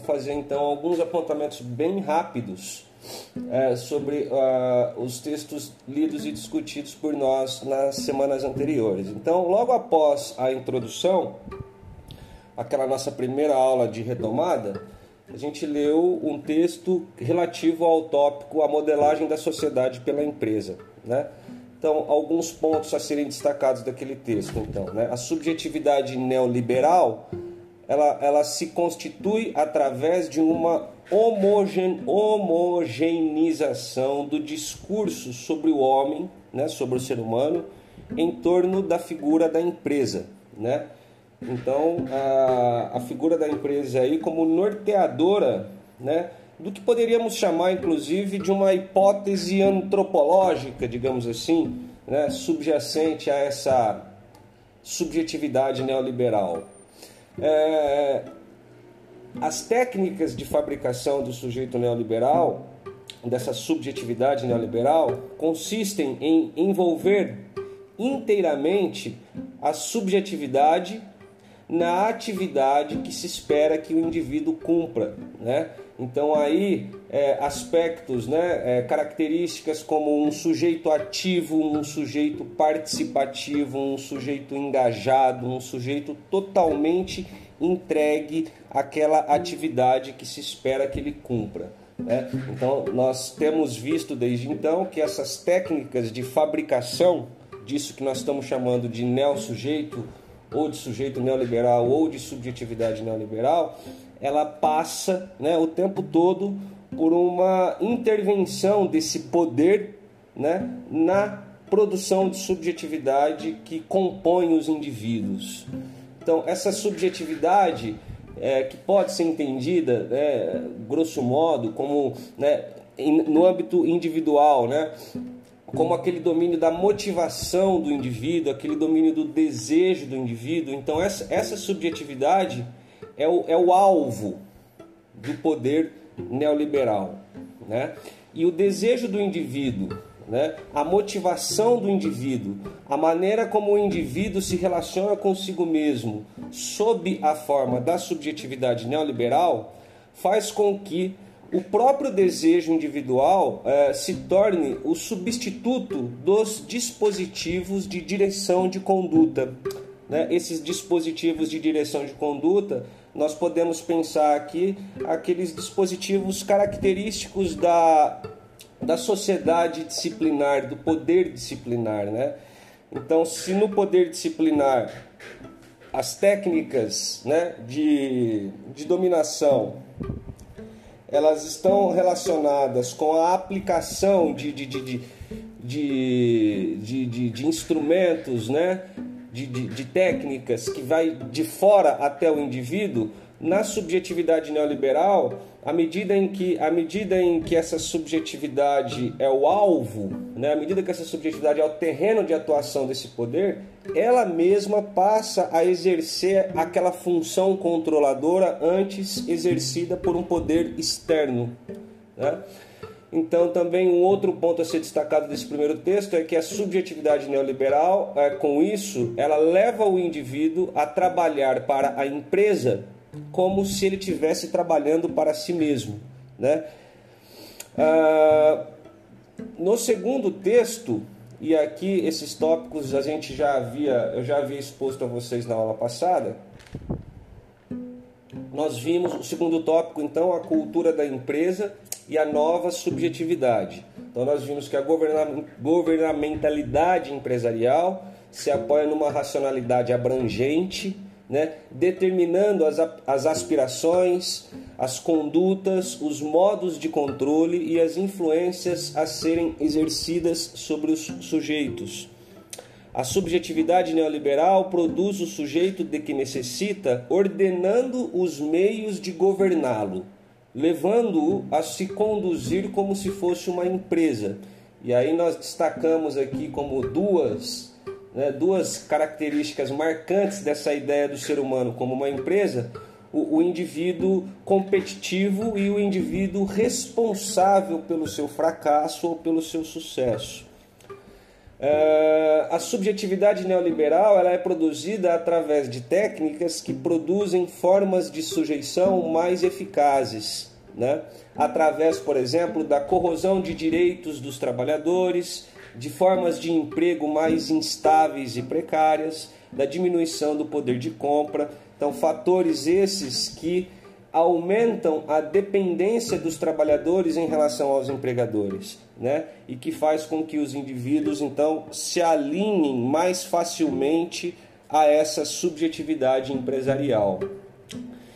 vou fazer então alguns apontamentos bem rápidos é, sobre uh, os textos lidos e discutidos por nós nas semanas anteriores. Então, logo após a introdução, aquela nossa primeira aula de retomada, a gente leu um texto relativo ao tópico a modelagem da sociedade pela empresa, né? Então, alguns pontos a serem destacados daquele texto, então, né? A subjetividade neoliberal, ela, ela se constitui através de uma homogen, homogeneização do discurso sobre o homem, né, sobre o ser humano, em torno da figura da empresa, né? Então, a, a figura da empresa aí como norteadora, né, do que poderíamos chamar, inclusive, de uma hipótese antropológica, digamos assim, né, subjacente a essa subjetividade neoliberal. É, as técnicas de fabricação do sujeito neoliberal, dessa subjetividade neoliberal, consistem em envolver inteiramente a subjetividade na atividade que se espera que o indivíduo cumpra, né? Então aí é, aspectos, né, é, características como um sujeito ativo, um sujeito participativo, um sujeito engajado, um sujeito totalmente entregue àquela atividade que se espera que ele cumpra. Né? Então nós temos visto desde então que essas técnicas de fabricação disso que nós estamos chamando de neo-sujeito ou de sujeito neoliberal ou de subjetividade neoliberal, ela passa né, o tempo todo por uma intervenção desse poder né, na produção de subjetividade que compõe os indivíduos. Então, essa subjetividade é, que pode ser entendida, né, grosso modo, como né, no âmbito individual, né, como aquele domínio da motivação do indivíduo, aquele domínio do desejo do indivíduo. Então, essa, essa subjetividade é o, é o alvo do poder neoliberal. Né? E o desejo do indivíduo, né? a motivação do indivíduo, a maneira como o indivíduo se relaciona consigo mesmo, sob a forma da subjetividade neoliberal, faz com que o próprio desejo individual eh, se torne o substituto dos dispositivos de direção de conduta. Né? Esses dispositivos de direção de conduta, nós podemos pensar aqui aqueles dispositivos característicos da, da sociedade disciplinar, do poder disciplinar. Né? Então, se no poder disciplinar as técnicas né, de, de dominação elas estão relacionadas com a aplicação de, de, de, de, de, de instrumentos, né? De, de, de, técnicas que vai de fora até o indivíduo, na subjetividade neoliberal, à medida em que, à medida em que essa subjetividade é o alvo, né, à medida que essa subjetividade é o terreno de atuação desse poder, ela mesma passa a exercer aquela função controladora antes exercida por um poder externo. Né? Então, também um outro ponto a ser destacado desse primeiro texto é que a subjetividade neoliberal, é, com isso, ela leva o indivíduo a trabalhar para a empresa como se ele estivesse trabalhando para si mesmo. Né? Ah, no segundo texto, e aqui esses tópicos a gente já havia, eu já havia exposto a vocês na aula passada. Nós vimos o segundo tópico, então, a cultura da empresa e a nova subjetividade. Então, nós vimos que a governamentalidade empresarial se apoia numa racionalidade abrangente né, determinando as, as aspirações, as condutas, os modos de controle e as influências a serem exercidas sobre os sujeitos. A subjetividade neoliberal produz o sujeito de que necessita, ordenando os meios de governá-lo, levando-o a se conduzir como se fosse uma empresa. E aí nós destacamos aqui como duas né, duas características marcantes dessa ideia do ser humano como uma empresa: o, o indivíduo competitivo e o indivíduo responsável pelo seu fracasso ou pelo seu sucesso. Uh, a subjetividade neoliberal ela é produzida através de técnicas que produzem formas de sujeição mais eficazes, né? através, por exemplo, da corrosão de direitos dos trabalhadores, de formas de emprego mais instáveis e precárias, da diminuição do poder de compra. Então, fatores esses que aumentam a dependência dos trabalhadores em relação aos empregadores, né? E que faz com que os indivíduos então se alinhem mais facilmente a essa subjetividade empresarial.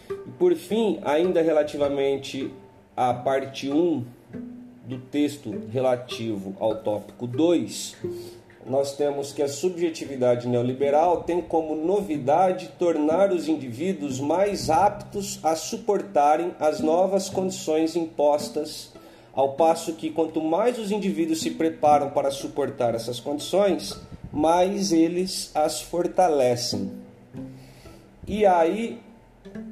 E por fim, ainda relativamente à parte 1 do texto relativo ao tópico 2, nós temos que a subjetividade neoliberal tem como novidade tornar os indivíduos mais aptos a suportarem as novas condições impostas, ao passo que quanto mais os indivíduos se preparam para suportar essas condições, mais eles as fortalecem. E aí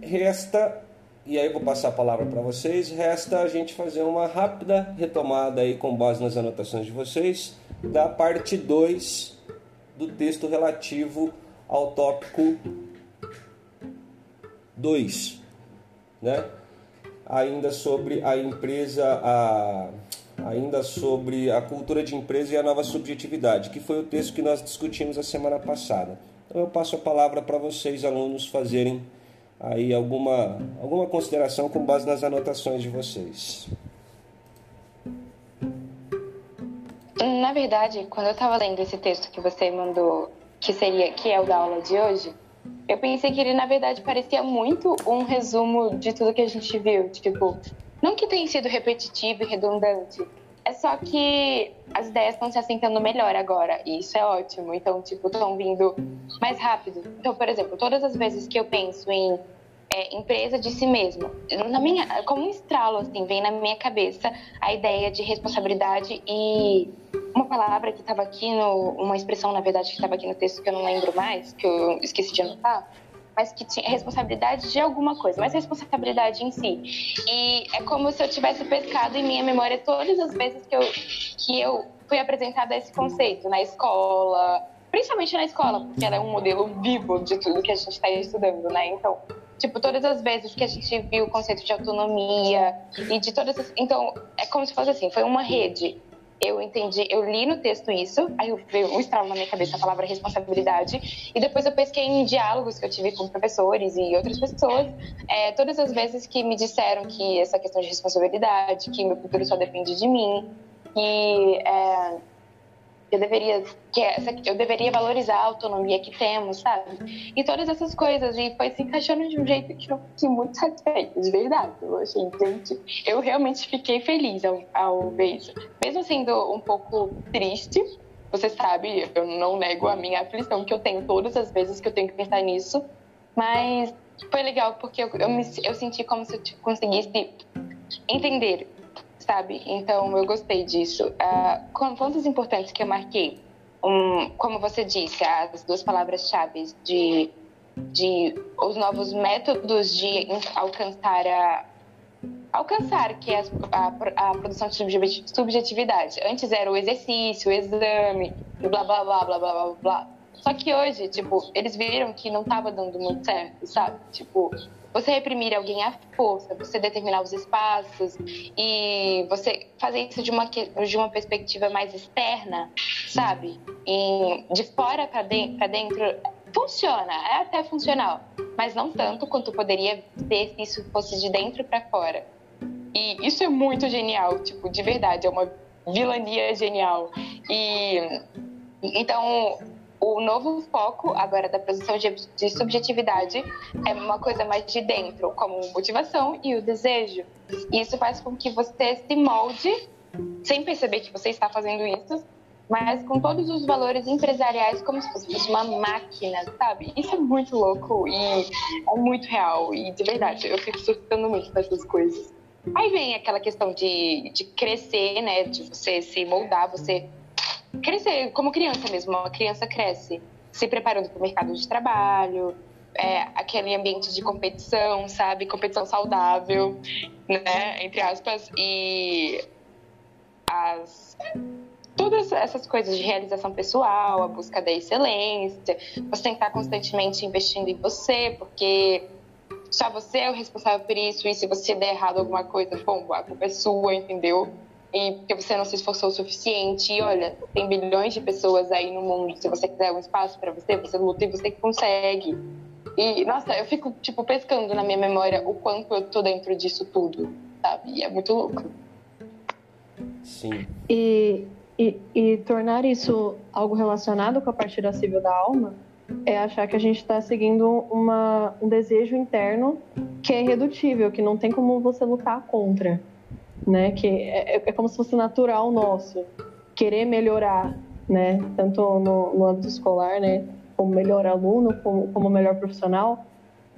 resta, e aí eu vou passar a palavra para vocês, resta a gente fazer uma rápida retomada aí com base nas anotações de vocês da parte 2 do texto relativo ao tópico 2, né? Ainda sobre a empresa, a, ainda sobre a cultura de empresa e a nova subjetividade, que foi o texto que nós discutimos a semana passada. Então eu passo a palavra para vocês, alunos, fazerem aí alguma, alguma consideração com base nas anotações de vocês. Na verdade, quando eu estava lendo esse texto que você mandou, que seria que é o da aula de hoje, eu pensei que ele na verdade parecia muito um resumo de tudo que a gente viu, tipo, não que tenha sido repetitivo e redundante, é só que as ideias estão se assentando melhor agora, e isso é ótimo. Então, tipo, estão vindo mais rápido. Então, por exemplo, todas as vezes que eu penso em é, empresa de si mesmo. Na minha, como um estralo, assim, vem na minha cabeça a ideia de responsabilidade e uma palavra que estava aqui, no, uma expressão, na verdade, que estava aqui no texto que eu não lembro mais, que eu esqueci de anotar, mas que tinha responsabilidade de alguma coisa, mas responsabilidade em si. E é como se eu tivesse pescado em minha memória todas as vezes que eu, que eu fui apresentada a esse conceito, na escola, principalmente na escola, porque ela é um modelo vivo de tudo que a gente está estudando, né? Então, Tipo, todas as vezes que a gente viu o conceito de autonomia e de todas as... Então, é como se fosse assim, foi uma rede. Eu entendi, eu li no texto isso, aí eu veio um estralo na minha cabeça a palavra responsabilidade, e depois eu pesquei em diálogos que eu tive com professores e outras pessoas, é, todas as vezes que me disseram que essa questão de responsabilidade, que meu futuro só depende de mim, que é, eu deveria que essa, eu deveria valorizar a autonomia que temos, sabe? E todas essas coisas e foi se encaixando de um jeito que eu fiquei muito satisfeita, de verdade. Eu achei, gente, eu realmente fiquei feliz ao, ao ver isso, mesmo sendo um pouco triste. Você sabe, eu não nego a minha aflição que eu tenho todas as vezes que eu tenho que pensar nisso, mas foi legal porque eu, eu, me, eu senti como se eu conseguisse entender sabe? Então eu gostei disso. Uh, com pontos importantes que eu marquei, um, como você disse, as duas palavras-chave de, de os novos métodos de alcançar a alcançar que é a, a, a produção de subjetividade. Antes era o exercício, o exame, blá blá blá blá blá blá blá. Só que hoje, tipo, eles viram que não estava dando muito certo, sabe? Tipo, você reprimir alguém à força, você determinar os espaços e você fazer isso de uma, de uma perspectiva mais externa, sabe? De fora para dentro, dentro, funciona, é até funcional, mas não tanto quanto poderia ser se isso fosse de dentro para fora. E isso é muito genial, tipo, de verdade, é uma vilania genial. E então o novo foco agora da produção de, de, subjetividade é uma coisa mais de dentro, como motivação e o desejo. E isso faz com que você se molde, sem perceber que você está fazendo isso, mas com todos os valores empresariais como se fosse uma máquina, sabe? Isso é muito louco e é muito real. E de verdade, eu fico surtando muito dessas coisas. Aí vem aquela questão de, de crescer, né? De você se moldar, você crescer como criança mesmo. Uma criança cresce se preparando para o mercado de trabalho, é, aquele ambiente de competição, sabe? Competição saudável, né? Entre aspas. E as, todas essas coisas de realização pessoal, a busca da excelência, você tem que estar constantemente investindo em você, porque só você é o responsável por isso, e se você der errado alguma coisa, bom, a culpa é sua, entendeu? E porque você não se esforçou o suficiente. E olha, tem bilhões de pessoas aí no mundo. Se você quiser um espaço para você, você luta e você consegue. E, nossa, eu fico, tipo, pescando na minha memória o quanto eu tô dentro disso tudo, sabe? E é muito louco. Sim. E, e, e tornar isso algo relacionado com a partida civil da alma é achar que a gente está seguindo uma, um desejo interno que é irredutível, que não tem como você lutar contra, né? Que é, é como se fosse natural nosso querer melhorar, né? Tanto no, no âmbito escolar, né? Como melhor aluno, como, como melhor profissional,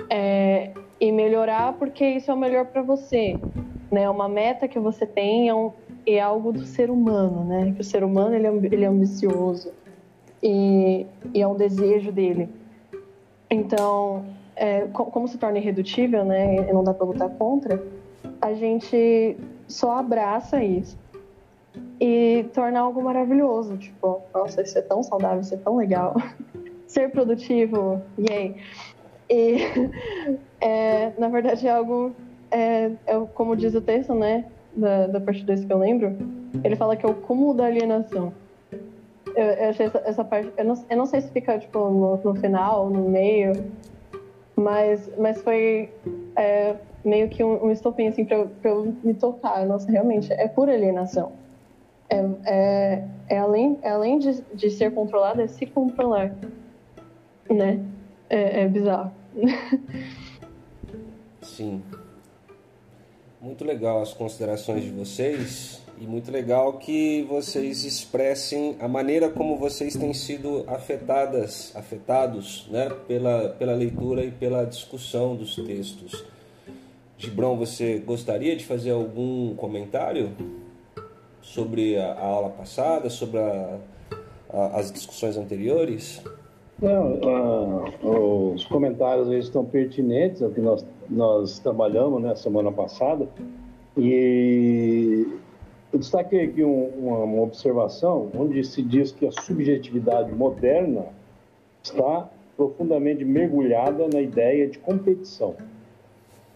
é, e melhorar porque isso é o melhor para você, né? É uma meta que você tem é, um, é algo do ser humano, né? Que o ser humano ele é, ele é ambicioso e, e é um desejo dele. Então, é, como se torna irredutível, né, e não dá para lutar contra, a gente só abraça isso e torna algo maravilhoso, tipo, nossa, isso é tão saudável, isso é tão legal. Ser produtivo, yay! E, é, na verdade, é algo, é, é, como diz o texto, né, da, da parte 2 que eu lembro, ele fala que é o cúmulo da alienação eu, eu achei essa, essa, parte. Eu não, eu não sei se fica tipo, no, no final, no meio, mas, mas foi é, meio que um, um estopim assim, pra eu me tocar. Nossa, realmente, é pura alienação. É, é, é além, é além de, de ser controlado, é se controlar. Né? É, é bizarro. Sim. Muito legal as considerações de vocês. E muito legal que vocês expressem a maneira como vocês têm sido afetadas, afetados, né, pela, pela leitura e pela discussão dos textos. Gibrão, você gostaria de fazer algum comentário sobre a, a aula passada, sobre a, a, as discussões anteriores? Não, os comentários eles estão pertinentes ao que nós, nós trabalhamos na né, semana passada e eu destaquei aqui um, uma, uma observação onde se diz que a subjetividade moderna está profundamente mergulhada na ideia de competição.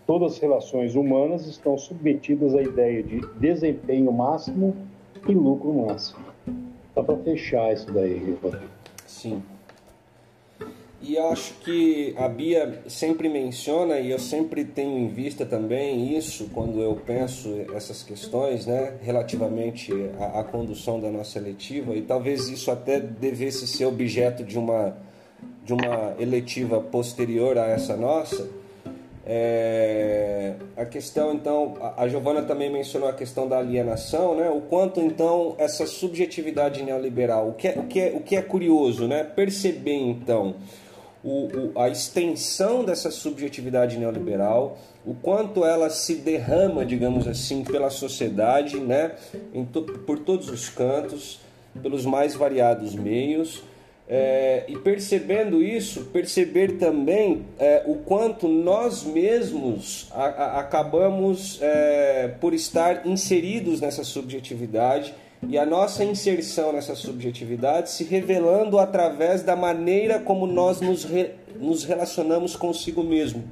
Todas as relações humanas estão submetidas à ideia de desempenho máximo e lucro máximo. Dá para fechar isso daí, Rodrigo. Sim. E acho que a Bia sempre menciona, e eu sempre tenho em vista também isso quando eu penso essas questões, né, relativamente à, à condução da nossa eletiva, e talvez isso até devesse ser objeto de uma, de uma eletiva posterior a essa nossa. É, a questão, então, a Giovana também mencionou a questão da alienação, né? O quanto, então, essa subjetividade neoliberal, o que é, o que é, o que é curioso, né? Perceber, então, o, o, a extensão dessa subjetividade neoliberal, o quanto ela se derrama, digamos assim, pela sociedade, né, to, por todos os cantos, pelos mais variados meios. É, e percebendo isso, perceber também é, o quanto nós mesmos a, a, acabamos é, por estar inseridos nessa subjetividade e a nossa inserção nessa subjetividade se revelando através da maneira como nós nos, re, nos relacionamos consigo mesmo.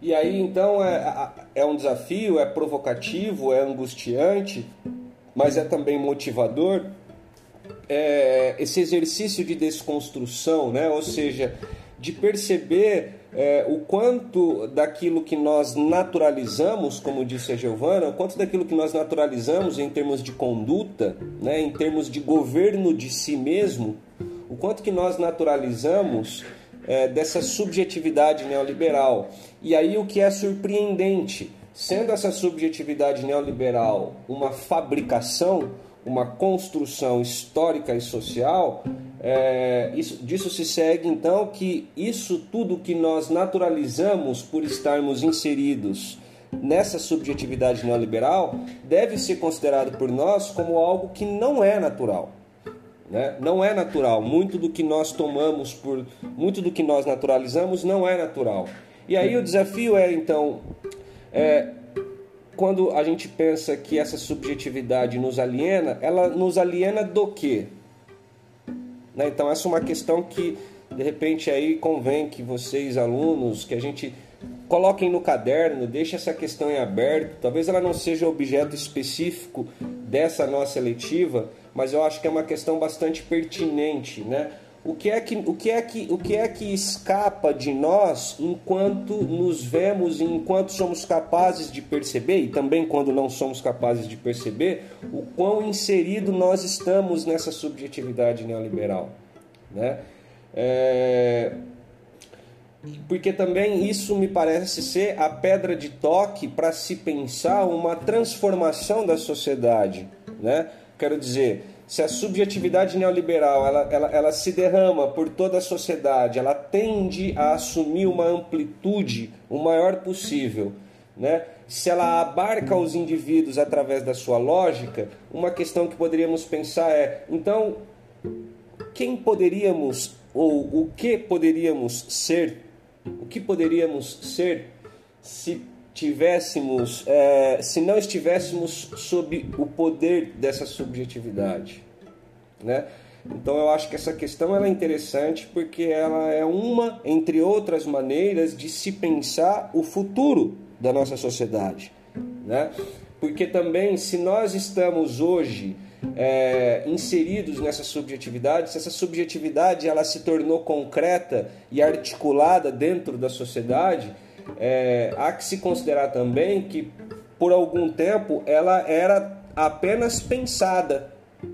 E aí então é, é um desafio, é provocativo, é angustiante, mas é também motivador. É, esse exercício de desconstrução, né? ou seja, de perceber é, o quanto daquilo que nós naturalizamos, como disse a Giovana, o quanto daquilo que nós naturalizamos em termos de conduta, né, em termos de governo de si mesmo, o quanto que nós naturalizamos é, dessa subjetividade neoliberal. E aí o que é surpreendente, sendo essa subjetividade neoliberal uma fabricação, uma construção histórica e social, é, isso, disso se segue então que isso tudo que nós naturalizamos por estarmos inseridos nessa subjetividade neoliberal deve ser considerado por nós como algo que não é natural. Né? Não é natural. Muito do que nós tomamos por. Muito do que nós naturalizamos não é natural. E aí o desafio é então. É, quando a gente pensa que essa subjetividade nos aliena, ela nos aliena do quê? Né? Então essa é uma questão que de repente aí convém que vocês alunos, que a gente coloquem no caderno, deixe essa questão em aberto. Talvez ela não seja objeto específico dessa nossa letiva, mas eu acho que é uma questão bastante pertinente, né? O que é que, o que, é que, o que, é que escapa de nós enquanto nos vemos e enquanto somos capazes de perceber, e também quando não somos capazes de perceber, o quão inserido nós estamos nessa subjetividade neoliberal. Né? É... Porque também isso me parece ser a pedra de toque para se pensar uma transformação da sociedade. Né? Quero dizer, se a subjetividade neoliberal ela, ela, ela se derrama por toda a sociedade, ela tende a assumir uma amplitude o maior possível, né? se ela abarca os indivíduos através da sua lógica, uma questão que poderíamos pensar é: então, quem poderíamos ou o que poderíamos ser? O que poderíamos ser se tivéssemos, é, se não estivéssemos sob o poder dessa subjetividade, né? Então eu acho que essa questão ela é interessante porque ela é uma, entre outras maneiras, de se pensar o futuro da nossa sociedade, né? Porque também se nós estamos hoje é, inseridos nessa subjetividade, se essa subjetividade ela se tornou concreta e articulada dentro da sociedade, é, há que se considerar também que por algum tempo ela era apenas pensada.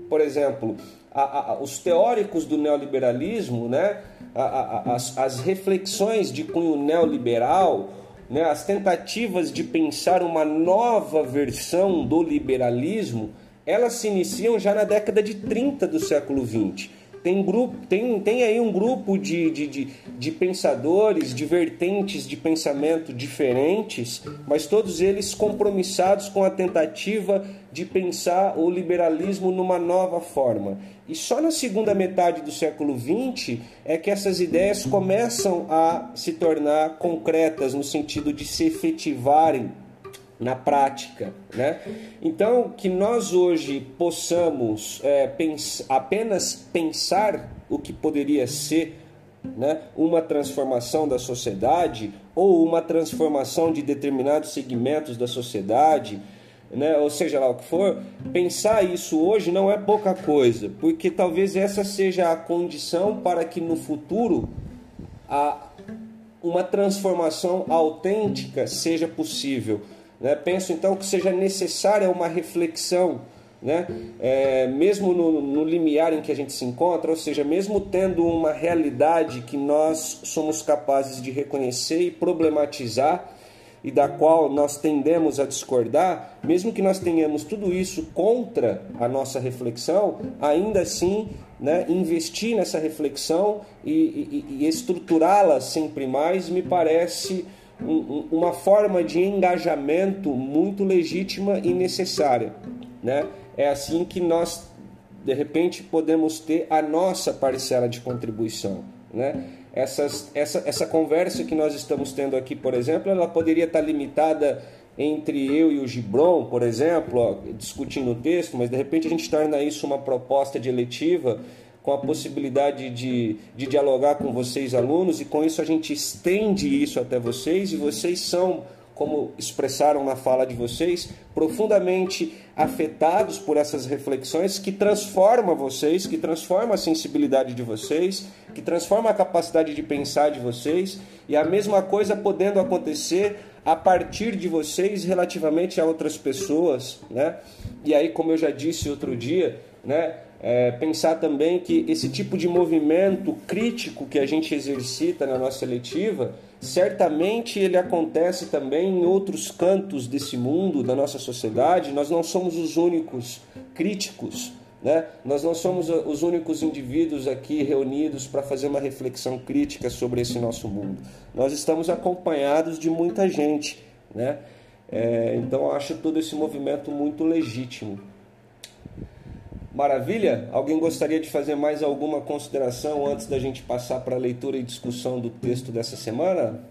Por exemplo, a, a, os teóricos do neoliberalismo, né, a, as, as reflexões de cunho neoliberal, né, as tentativas de pensar uma nova versão do liberalismo, elas se iniciam já na década de 30 do século 20 tem, grupo, tem, tem aí um grupo de, de, de, de, pensadores, de vertentes de pensamento diferentes, mas todos eles compromissados com a tentativa de pensar o liberalismo numa nova forma. E só na segunda metade do século XX é que essas ideias começam a se tornar concretas no sentido de se efetivarem na prática. Né? Então, que nós hoje possamos é, pens apenas pensar o que poderia ser né, uma transformação da sociedade ou uma transformação de determinados segmentos da sociedade, né, ou seja lá o que for, pensar isso hoje não é pouca coisa, porque talvez essa seja a condição para que no futuro a, uma transformação autêntica seja possível. Né? Penso então que seja necessária uma reflexão, né? É, mesmo no, no limiar em que a gente se encontra, ou seja, mesmo tendo uma realidade que nós somos capazes de reconhecer e problematizar e da qual nós tendemos a discordar, mesmo que nós tenhamos tudo isso contra a nossa reflexão, ainda assim né, investir nessa reflexão e, e, e estruturá-la sempre mais me parece um, uma forma de engajamento muito legítima e necessária. Né? É assim que nós, de repente, podemos ter a nossa parcela de contribuição. Né? Essas, essa, essa conversa que nós estamos tendo aqui, por exemplo, ela poderia estar limitada entre eu e o Gibron, por exemplo, ó, discutindo o texto, mas de repente a gente torna isso uma proposta de eletiva com a possibilidade de, de dialogar com vocês, alunos, e com isso a gente estende isso até vocês, e vocês são, como expressaram na fala de vocês, profundamente afetados por essas reflexões que transformam vocês, que transformam a sensibilidade de vocês, que transformam a capacidade de pensar de vocês, e a mesma coisa podendo acontecer a partir de vocês relativamente a outras pessoas, né? E aí, como eu já disse outro dia, né? É, pensar também que esse tipo de movimento crítico que a gente exercita na nossa letiva, certamente ele acontece também em outros cantos desse mundo, da nossa sociedade. Nós não somos os únicos críticos, né? nós não somos os únicos indivíduos aqui reunidos para fazer uma reflexão crítica sobre esse nosso mundo. Nós estamos acompanhados de muita gente. Né? É, então, acho todo esse movimento muito legítimo. Maravilha? Alguém gostaria de fazer mais alguma consideração antes da gente passar para a leitura e discussão do texto dessa semana?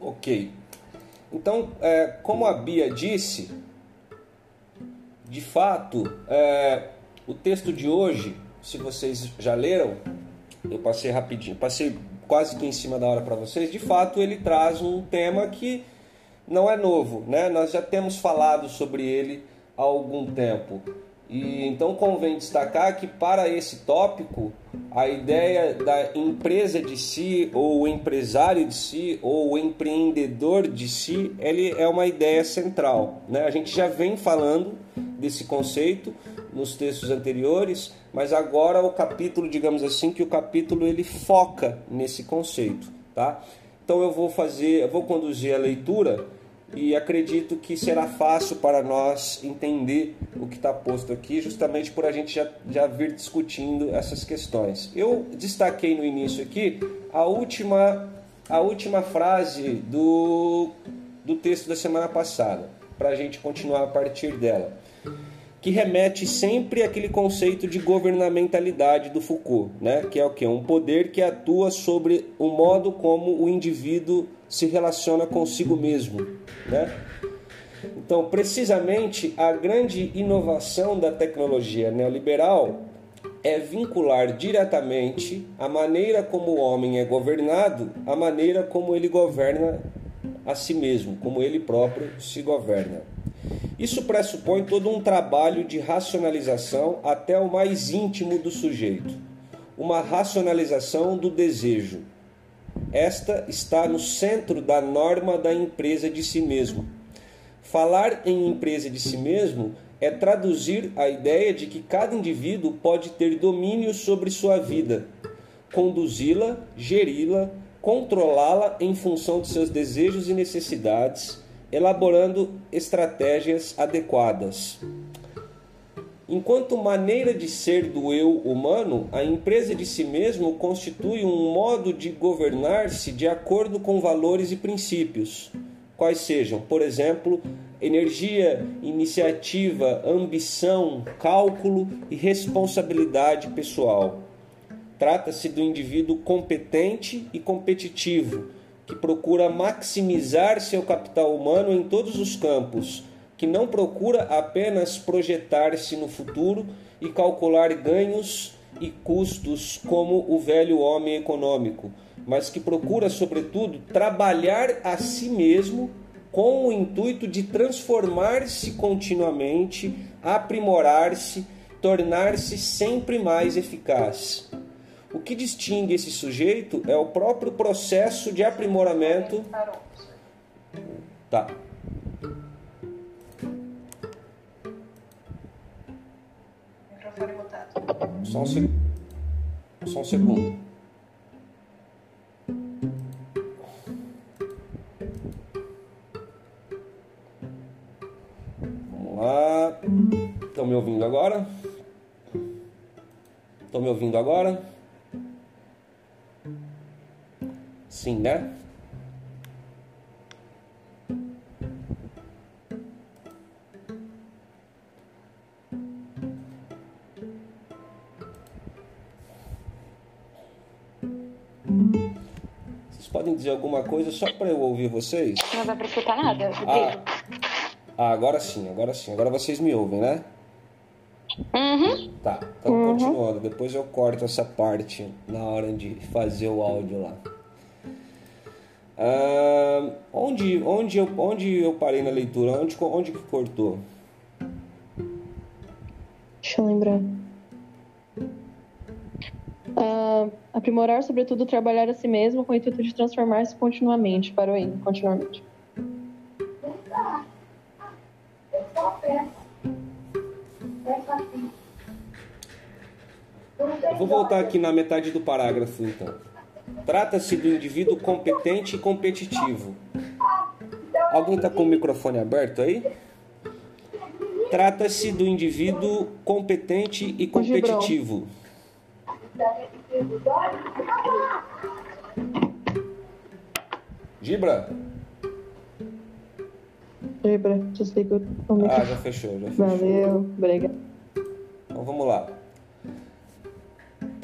Ok. Então, é, como a Bia disse, de fato, é, o texto de hoje, se vocês já leram, eu passei rapidinho, passei quase que em cima da hora para vocês. De fato, ele traz um tema que não é novo, né? Nós já temos falado sobre ele há algum tempo. E então convém destacar que para esse tópico, a ideia da empresa de si, ou o empresário de si, ou o empreendedor de si, ele é uma ideia central. Né? A gente já vem falando desse conceito nos textos anteriores, mas agora o capítulo, digamos assim, que o capítulo ele foca nesse conceito, tá? Então eu vou fazer, eu vou conduzir a leitura e acredito que será fácil para nós entender o que está posto aqui, justamente por a gente já, já vir discutindo essas questões. Eu destaquei no início aqui a última, a última frase do, do texto da semana passada, para a gente continuar a partir dela, que remete sempre àquele conceito de governamentalidade do Foucault, né? que é o que? Um poder que atua sobre o modo como o indivíduo se relaciona consigo mesmo. Né? Então, precisamente, a grande inovação da tecnologia neoliberal é vincular diretamente a maneira como o homem é governado à maneira como ele governa a si mesmo, como ele próprio se governa. Isso pressupõe todo um trabalho de racionalização até o mais íntimo do sujeito, uma racionalização do desejo, esta está no centro da norma da empresa de si mesmo. Falar em empresa de si mesmo é traduzir a ideia de que cada indivíduo pode ter domínio sobre sua vida, conduzi-la, geri-la, controlá-la em função de seus desejos e necessidades, elaborando estratégias adequadas. Enquanto maneira de ser do eu humano, a empresa de si mesmo constitui um modo de governar-se de acordo com valores e princípios, quais sejam, por exemplo, energia, iniciativa, ambição, cálculo e responsabilidade pessoal. Trata-se do indivíduo competente e competitivo, que procura maximizar seu capital humano em todos os campos que não procura apenas projetar-se no futuro e calcular ganhos e custos como o velho homem econômico, mas que procura, sobretudo, trabalhar a si mesmo com o intuito de transformar-se continuamente, aprimorar-se, tornar-se sempre mais eficaz. O que distingue esse sujeito é o próprio processo de aprimoramento. Tá. Só um, seg... Só um segundo. Vamos lá. Estão me ouvindo agora? Estão me ouvindo agora? Sim, né? podem dizer alguma coisa só para eu ouvir vocês? Não dá para escutar nada, ah. ah, agora sim, agora sim. Agora vocês me ouvem, né? Uhum. Tá, então uhum. continuando. Depois eu corto essa parte na hora de fazer o áudio lá. Ah, onde, onde, eu, onde eu parei na leitura? Onde, onde que cortou? Deixa eu lembrar. Uh, aprimorar, sobretudo, trabalhar a si mesmo com o intuito de transformar-se continuamente para o N, continuamente. vou voltar aqui na metade do parágrafo, então. Trata-se do indivíduo competente e competitivo. Alguém está com o microfone aberto aí? Trata-se do indivíduo competente e competitivo. Gibra? Gibra, desliga o microfone. Ah, já fechou, já fechou. Valeu, obrigado. Então vamos lá.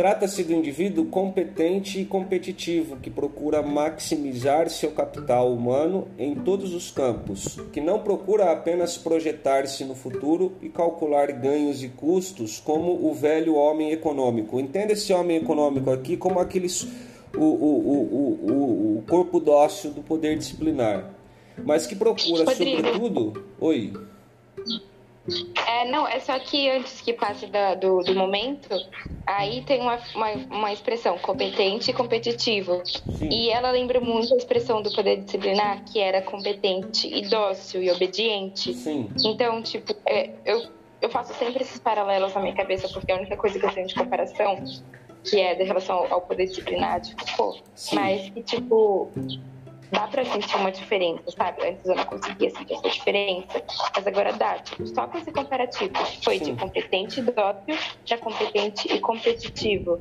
Trata-se do indivíduo competente e competitivo que procura maximizar seu capital humano em todos os campos, que não procura apenas projetar-se no futuro e calcular ganhos e custos como o velho homem econômico. Entenda esse homem econômico aqui como aqueles o, o, o, o, corpo dócil do poder disciplinar, mas que procura, Rodrigo. sobretudo. Oi. É, não, é só que antes que passe da, do, do momento, aí tem uma, uma, uma, expressão competente e competitivo. Sim. E ela lembra muito a expressão do poder disciplinar, que era competente e dócil e obediente. Sim. Então, tipo, é, eu, eu faço sempre esses paralelos na minha cabeça, porque a única coisa que eu tenho de comparação, que é de relação ao poder disciplinar de Foucault, mas que, tipo, dá pra sentir uma diferença, sabe? Antes eu não conseguia sentir essa diferença, mas agora dá. Tipo, só com esse comparativo, foi Sim. de competente e dócil para competente e competitivo.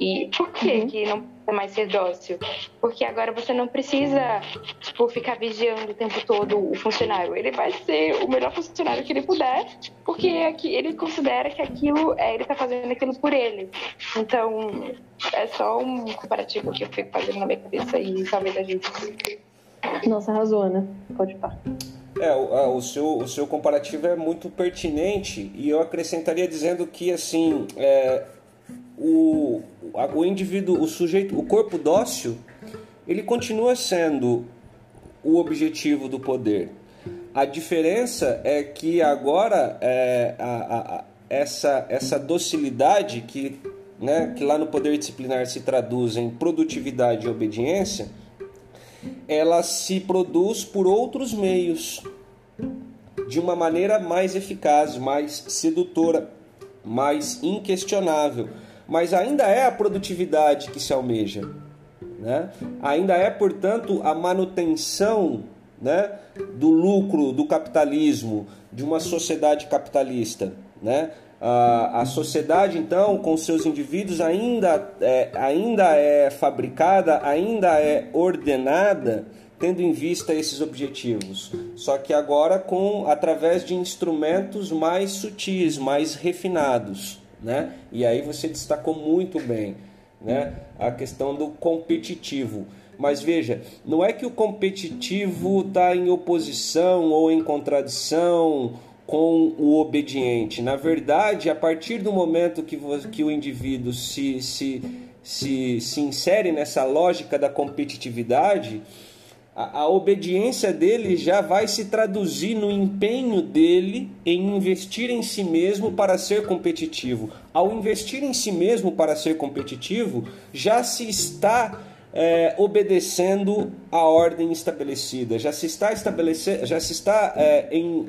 E por que uhum. que não precisa mais ser dócil? Porque agora você não precisa, tipo, ficar vigiando o tempo todo o funcionário. Ele vai ser o melhor funcionário que ele puder, porque ele considera que aquilo, é, ele tá fazendo aquilo por ele. Então, é só um comparativo que eu fico fazendo na minha cabeça e talvez a gente. Nossa, arrasou, né? Pode parar. É, o, o, seu, o seu comparativo é muito pertinente e eu acrescentaria dizendo que, assim, é, o, o indivíduo, o sujeito, o corpo dócil, ele continua sendo o objetivo do poder. A diferença é que agora é, a, a, essa, essa docilidade que né, que lá no poder disciplinar se traduz em produtividade e obediência, ela se produz por outros meios, de uma maneira mais eficaz, mais sedutora, mais inquestionável. Mas ainda é a produtividade que se almeja. Né? Ainda é, portanto, a manutenção né, do lucro, do capitalismo, de uma sociedade capitalista. Né? A, a sociedade, então, com seus indivíduos, ainda é, ainda é fabricada, ainda é ordenada, tendo em vista esses objetivos. Só que agora com através de instrumentos mais sutis, mais refinados. Né? E aí você destacou muito bem né? a questão do competitivo. Mas veja, não é que o competitivo está em oposição ou em contradição com o obediente. Na verdade, a partir do momento que, que o indivíduo se, se, se, se insere nessa lógica da competitividade, a, a, obediência dele já vai se traduzir no empenho dele em investir em si mesmo para ser competitivo. Ao investir em si mesmo para ser competitivo, já se está é, obedecendo a ordem estabelecida, já se está estabelecendo, já se está é, em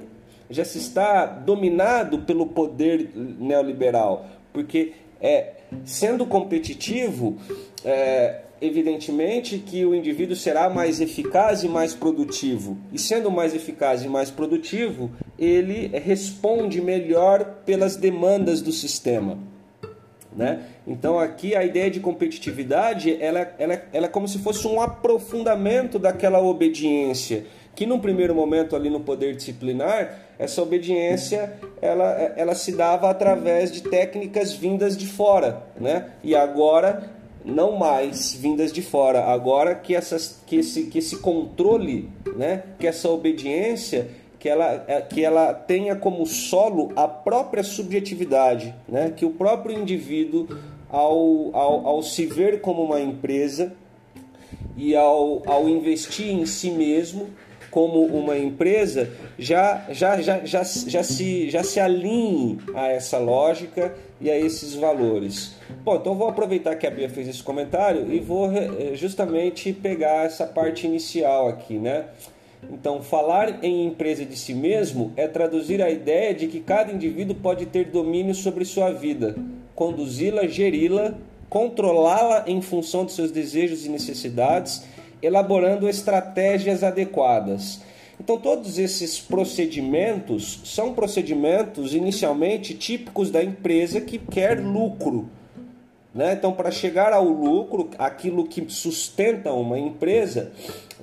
já se está dominado pelo poder neoliberal, porque é, sendo competitivo, é, evidentemente que o indivíduo será mais eficaz e mais produtivo. E sendo mais eficaz e mais produtivo, ele responde melhor pelas demandas do sistema. Né? Então aqui a ideia de competitividade ela, ela, ela é como se fosse um aprofundamento daquela obediência que num primeiro momento ali no poder disciplinar, essa obediência ela, ela se dava através de técnicas vindas de fora, né? E agora não mais vindas de fora, agora que, essas, que, esse, que esse controle, né? que essa obediência, que ela, é, que ela tenha como solo a própria subjetividade, né? que o próprio indivíduo, ao, ao, ao se ver como uma empresa e ao, ao investir em si mesmo, como uma empresa já, já, já, já, já, se, já se alinhe a essa lógica e a esses valores. Bom, então vou aproveitar que a Bia fez esse comentário e vou eh, justamente pegar essa parte inicial aqui, né? Então, falar em empresa de si mesmo é traduzir a ideia de que cada indivíduo pode ter domínio sobre sua vida, conduzi-la, geri-la, controlá-la em função de seus desejos e necessidades elaborando estratégias adequadas. Então, todos esses procedimentos são procedimentos inicialmente típicos da empresa que quer lucro. Né? Então, para chegar ao lucro, aquilo que sustenta uma empresa,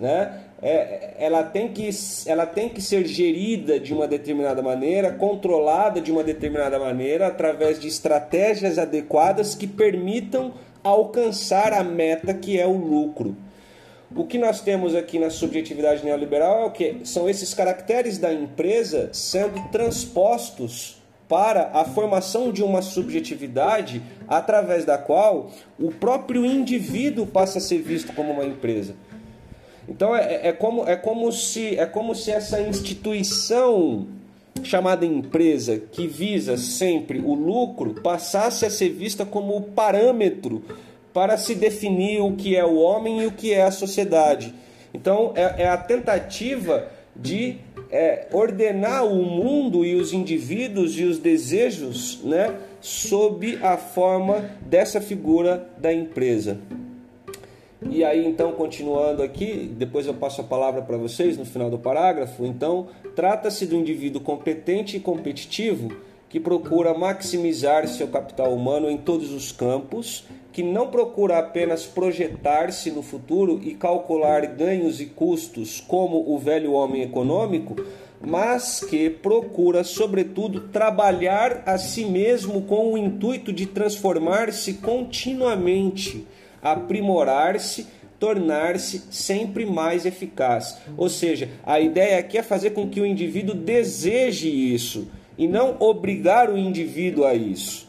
né? é, ela, tem que, ela tem que ser gerida de uma determinada maneira, controlada de uma determinada maneira, através de estratégias adequadas que permitam alcançar a meta que é o lucro. O que nós temos aqui na subjetividade neoliberal é o que? São esses caracteres da empresa sendo transpostos para a formação de uma subjetividade através da qual o próprio indivíduo passa a ser visto como uma empresa. Então é, é, como, é, como se, é como se essa instituição chamada empresa, que visa sempre o lucro, passasse a ser vista como o parâmetro para se definir o que é o homem e o que é a sociedade. Então é, é a tentativa de é, ordenar o mundo e os indivíduos e os desejos né, sob a forma dessa figura da empresa. E aí, então, continuando aqui, depois eu passo a palavra para vocês no final do parágrafo. Então, trata-se do indivíduo competente e competitivo que procura maximizar seu capital humano em todos os campos, que não procura apenas projetar-se no futuro e calcular ganhos e custos como o velho homem econômico, mas que procura, sobretudo, trabalhar a si mesmo com o intuito de transformar-se continuamente aprimorar-se, tornar-se sempre mais eficaz. Ou seja, a ideia aqui é fazer com que o indivíduo deseje isso e não obrigar o indivíduo a isso.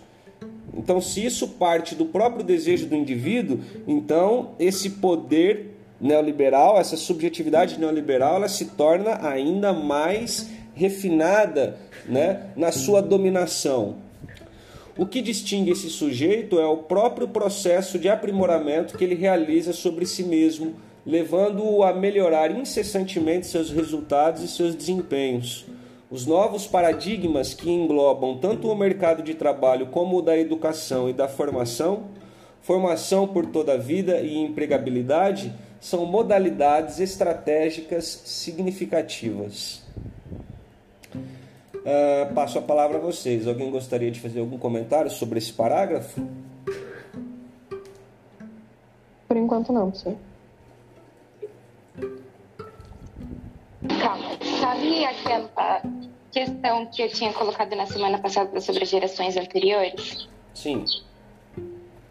Então, se isso parte do próprio desejo do indivíduo, então esse poder neoliberal, essa subjetividade neoliberal, ela se torna ainda mais refinada né, na sua dominação. O que distingue esse sujeito é o próprio processo de aprimoramento que ele realiza sobre si mesmo, levando-o a melhorar incessantemente seus resultados e seus desempenhos. Os novos paradigmas que englobam tanto o mercado de trabalho como o da educação e da formação, formação por toda a vida e empregabilidade, são modalidades estratégicas significativas. Uh, passo a palavra a vocês. Alguém gostaria de fazer algum comentário sobre esse parágrafo? Por enquanto não, sim. Calma. Sabe aquela questão que eu tinha colocado na semana passada sobre gerações anteriores? Sim.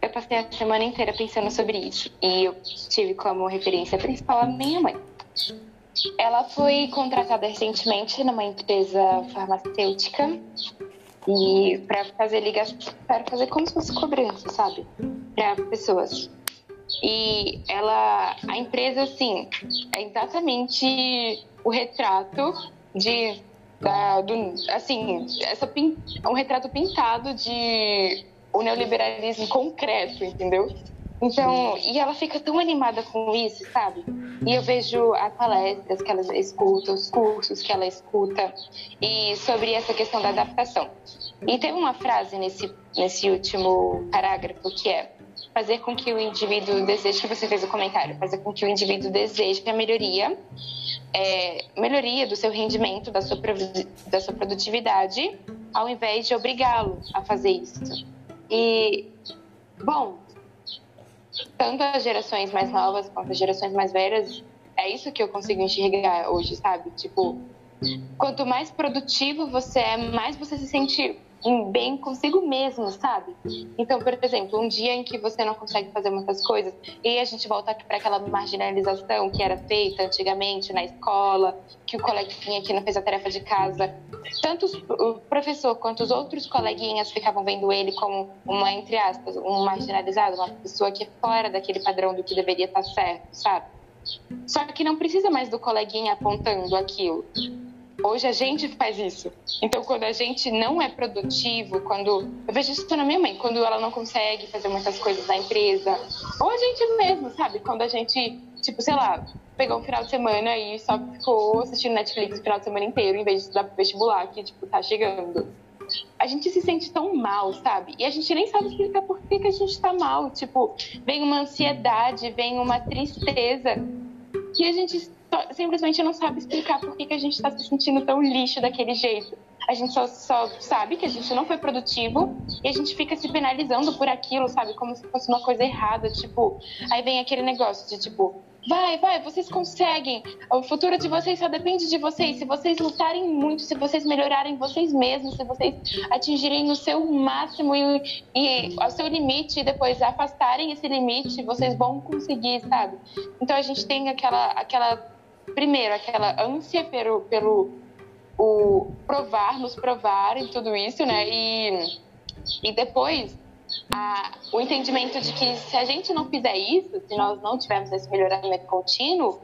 Eu passei a semana inteira pensando sobre isso. E eu tive como referência principal a minha mãe. Ela foi contratada recentemente numa empresa farmacêutica e para fazer ligação, para fazer como se fosse cobrança, sabe, para pessoas. E ela, a empresa, assim, é exatamente o retrato de, da, do, assim, essa, um retrato pintado de o neoliberalismo concreto, entendeu? Então, e ela fica tão animada com isso, sabe? E eu vejo as palestras que ela escuta, os cursos que ela escuta, e sobre essa questão da adaptação. E tem uma frase nesse, nesse último parágrafo que é fazer com que o indivíduo deseje, que você fez o comentário, fazer com que o indivíduo deseje a melhoria, é, melhoria do seu rendimento, da sua, da sua produtividade, ao invés de obrigá-lo a fazer isso. E, bom, tanto as gerações mais novas quanto as gerações mais velhas, é isso que eu consigo enxergar hoje, sabe? Tipo, quanto mais produtivo você é, mais você se sente bem consigo mesmo, sabe? Então, por exemplo, um dia em que você não consegue fazer muitas coisas, e a gente volta para aquela marginalização que era feita antigamente na escola, que o coleguinha que não fez a tarefa de casa, tanto o professor quanto os outros coleguinhas ficavam vendo ele como uma, entre aspas, um marginalizado, uma pessoa que é fora daquele padrão do que deveria estar certo, sabe? Só que não precisa mais do coleguinha apontando aquilo. Hoje a gente faz isso. Então, quando a gente não é produtivo, quando. Eu vejo isso na minha mãe, quando ela não consegue fazer muitas coisas na empresa, ou a gente mesmo, sabe? Quando a gente, tipo, sei lá, pegou um final de semana e só ficou assistindo Netflix o final de semana inteiro, em vez de pro vestibular, que, tipo, tá chegando. A gente se sente tão mal, sabe? E a gente nem sabe explicar por que, que a gente tá mal. Tipo, vem uma ansiedade, vem uma tristeza que a gente simplesmente não sabe explicar por que, que a gente está se sentindo tão lixo daquele jeito. A gente só, só sabe que a gente não foi produtivo e a gente fica se penalizando por aquilo, sabe? Como se fosse uma coisa errada. Tipo, aí vem aquele negócio de tipo, vai, vai, vocês conseguem. O futuro de vocês só depende de vocês. Se vocês lutarem muito, se vocês melhorarem vocês mesmos, se vocês atingirem o seu máximo e, e ao seu limite e depois afastarem esse limite, vocês vão conseguir, sabe? Então a gente tem aquela, aquela primeiro, aquela ânsia pelo, pelo o provar, nos tudo isso, né? E, e depois a, o entendimento de que se a gente não fizer isso, se nós não tivermos esse melhoramento contínuo,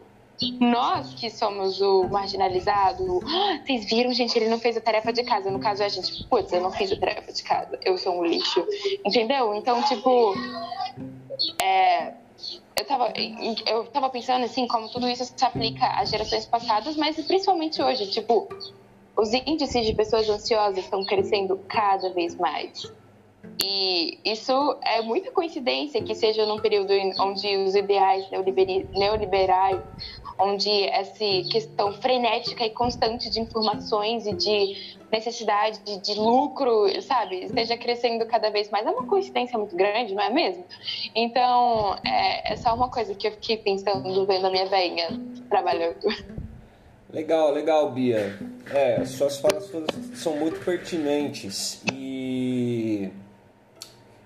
nós que somos o marginalizado, ah, vocês viram, gente, ele não fez a tarefa de casa. No caso, a gente, putz, eu não fiz a tarefa de casa, eu sou um lixo. Entendeu? Então, tipo, é, eu, tava, eu tava pensando assim, como tudo isso se aplica às gerações passadas, mas principalmente hoje, tipo, os índices de pessoas ansiosas estão crescendo cada vez mais. E isso é muita coincidência que seja num período onde os ideais neoliberais, onde essa questão frenética e constante de informações e de necessidade de, de, lucro, sabe, esteja crescendo cada vez mais. É uma coincidência muito grande, não é mesmo? Então, é, é só uma coisa que eu fiquei pensando vendo a minha veinha trabalhando. Legal, legal, Bia. É, suas falas são muito pertinentes e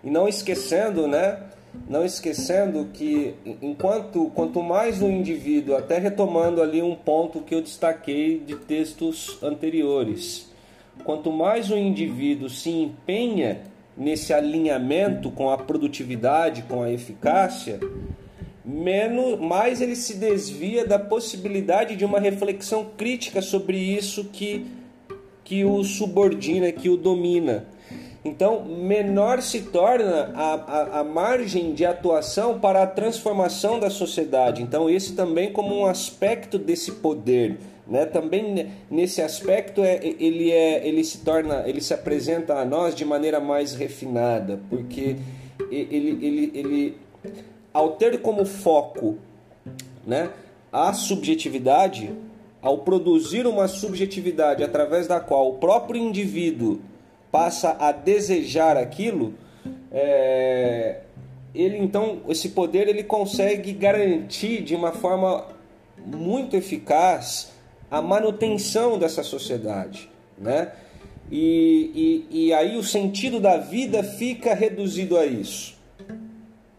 e não esquecendo, né? Não esquecendo que enquanto quanto mais o indivíduo, até retomando ali um ponto que eu destaquei de textos anteriores, quanto mais o indivíduo se empenha nesse alinhamento com a produtividade, com a eficácia, menos mais ele se desvia da possibilidade de uma reflexão crítica sobre isso que que o subordina, que o domina. Então, menor se torna a, a, a, margem de atuação para a transformação da sociedade. Então, esse também como um aspecto desse poder, né? Também nesse aspecto é, ele é, ele se torna, ele se apresenta a nós de maneira mais refinada, porque ele, ele, ele ao ter como foco, né, a subjetividade, ao produzir uma subjetividade através da qual o próprio indivíduo passa a desejar aquilo, é, ele então esse poder ele consegue garantir de uma forma muito eficaz a manutenção dessa sociedade, né? E, e, e aí o sentido da vida fica reduzido a isso,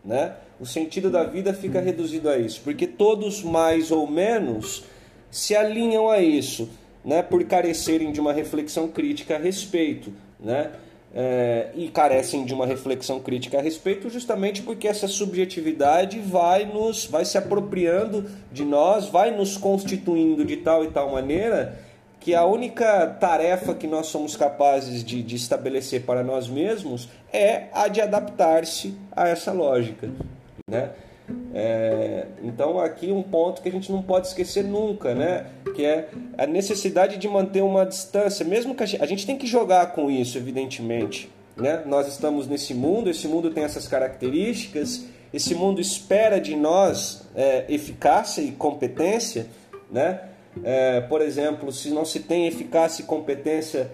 né? O sentido da vida fica reduzido a isso, porque todos mais ou menos se alinham a isso, né? Por carecerem de uma reflexão crítica a respeito né? É, e carecem de uma reflexão crítica a respeito, justamente porque essa subjetividade vai nos vai se apropriando de nós, vai nos constituindo de tal e tal maneira que a única tarefa que nós somos capazes de, de estabelecer para nós mesmos é a de adaptar-se a essa lógica, né? É, então aqui um ponto que a gente não pode esquecer nunca, né? Que é a necessidade de manter uma distância, mesmo que a gente, a gente tem que jogar com isso, evidentemente. Né? Nós estamos nesse mundo, esse mundo tem essas características, esse mundo espera de nós é, eficácia e competência, né? É, por exemplo, se não se tem eficácia e competência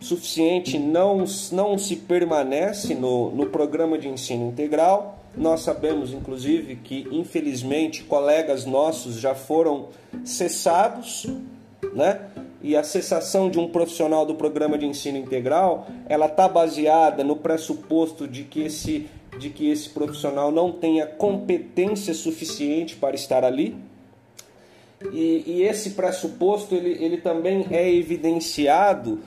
suficiente, não, não se permanece no, no programa de ensino integral. Nós sabemos, inclusive, que infelizmente colegas nossos já foram cessados, né? E a cessação de um profissional do programa de ensino integral, ela está baseada no pressuposto de que esse de que esse profissional não tenha competência suficiente para estar ali. E, e esse pressuposto ele, ele também é evidenciado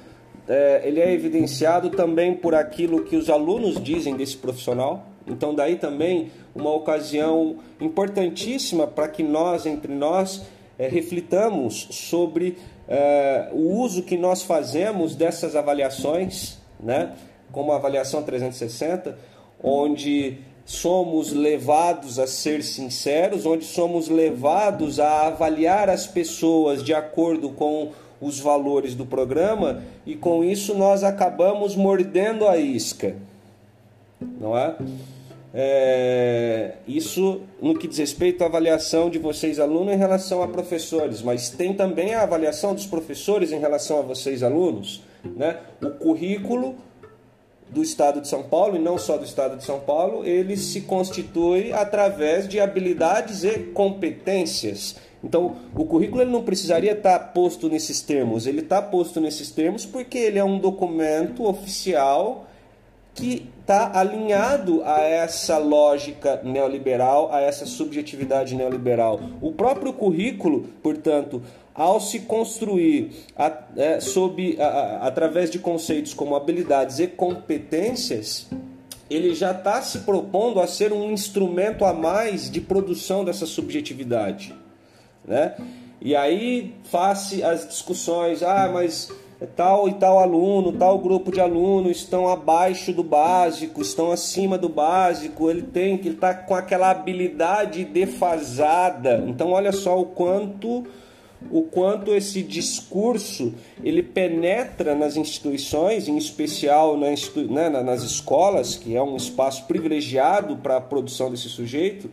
é, ele é evidenciado também por aquilo que os alunos dizem desse profissional. Então, daí também uma ocasião importantíssima para que nós, entre nós, é, reflitamos sobre é, o uso que nós fazemos dessas avaliações, né? como a avaliação 360, onde somos levados a ser sinceros, onde somos levados a avaliar as pessoas de acordo com os valores do programa e com isso nós acabamos mordendo a isca, não é? É, isso no que diz respeito à avaliação de vocês alunos em relação a professores, mas tem também a avaliação dos professores em relação a vocês alunos, né? O currículo do Estado de São Paulo, e não só do Estado de São Paulo, ele se constitui através de habilidades e competências. Então, o currículo ele não precisaria estar posto nesses termos, ele está posto nesses termos porque ele é um documento oficial que está alinhado a essa lógica neoliberal, a essa subjetividade neoliberal. O próprio currículo, portanto, ao se construir a, é, sob, a, a, através de conceitos como habilidades e competências, ele já está se propondo a ser um instrumento a mais de produção dessa subjetividade. Né? E aí face as discussões, ah, mas tal e tal aluno, tal grupo de alunos estão abaixo do básico, estão acima do básico, ele tem que estar tá com aquela habilidade defasada. Então olha só o quanto o quanto esse discurso ele penetra nas instituições, em especial na, né, nas escolas, que é um espaço privilegiado para a produção desse sujeito,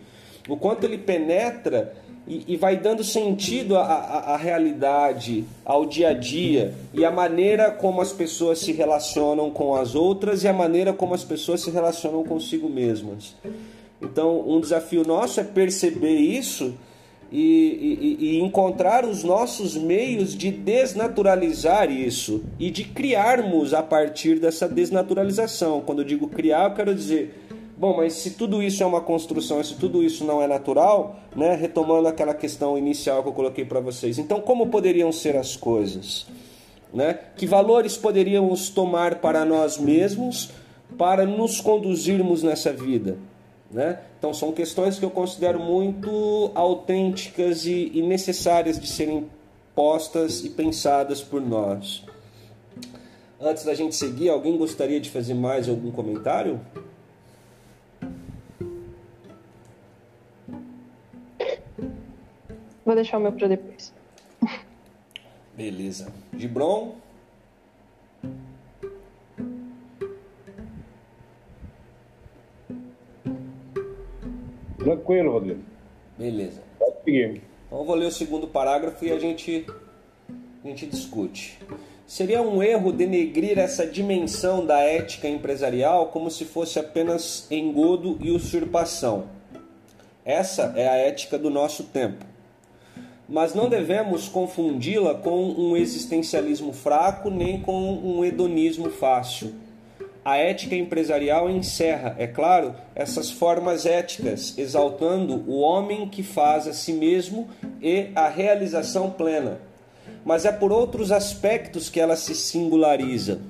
o quanto ele penetra e, e vai dando sentido à, à, à realidade, ao dia a dia e à maneira como as pessoas se relacionam com as outras e a maneira como as pessoas se relacionam consigo mesmas. Então, um desafio nosso é perceber isso e, e, e, encontrar os nossos meios de desnaturalizar isso e de criarmos a partir dessa desnaturalização. Quando eu digo criar, eu quero dizer, bom, mas se tudo isso é uma construção, se tudo isso não é natural, né, retomando aquela questão inicial que eu coloquei para vocês, então como poderiam ser as coisas? Né? Que valores poderíamos tomar para nós mesmos para nos conduzirmos nessa vida? Né? Então são questões que eu considero muito autênticas e, necessárias de serem postas e pensadas por nós. Antes da gente seguir, alguém gostaria de fazer mais algum comentário? Vou deixar o meu para depois. Beleza. Gibron? Tranquilo, Rodrigo. Beleza. Pode seguir. Então eu vou ler o segundo parágrafo e a gente, a gente discute. Seria um erro denegrir essa dimensão da ética empresarial como se fosse apenas engodo e usurpação. Essa é a ética do nosso tempo. Mas não devemos confundi-la com um existencialismo fraco nem com um hedonismo fácil a ética empresarial encerra, é claro, essas formas éticas, exaltando o homem que faz a si mesmo e a realização plena. Mas é por outros aspectos que ela se singulariza.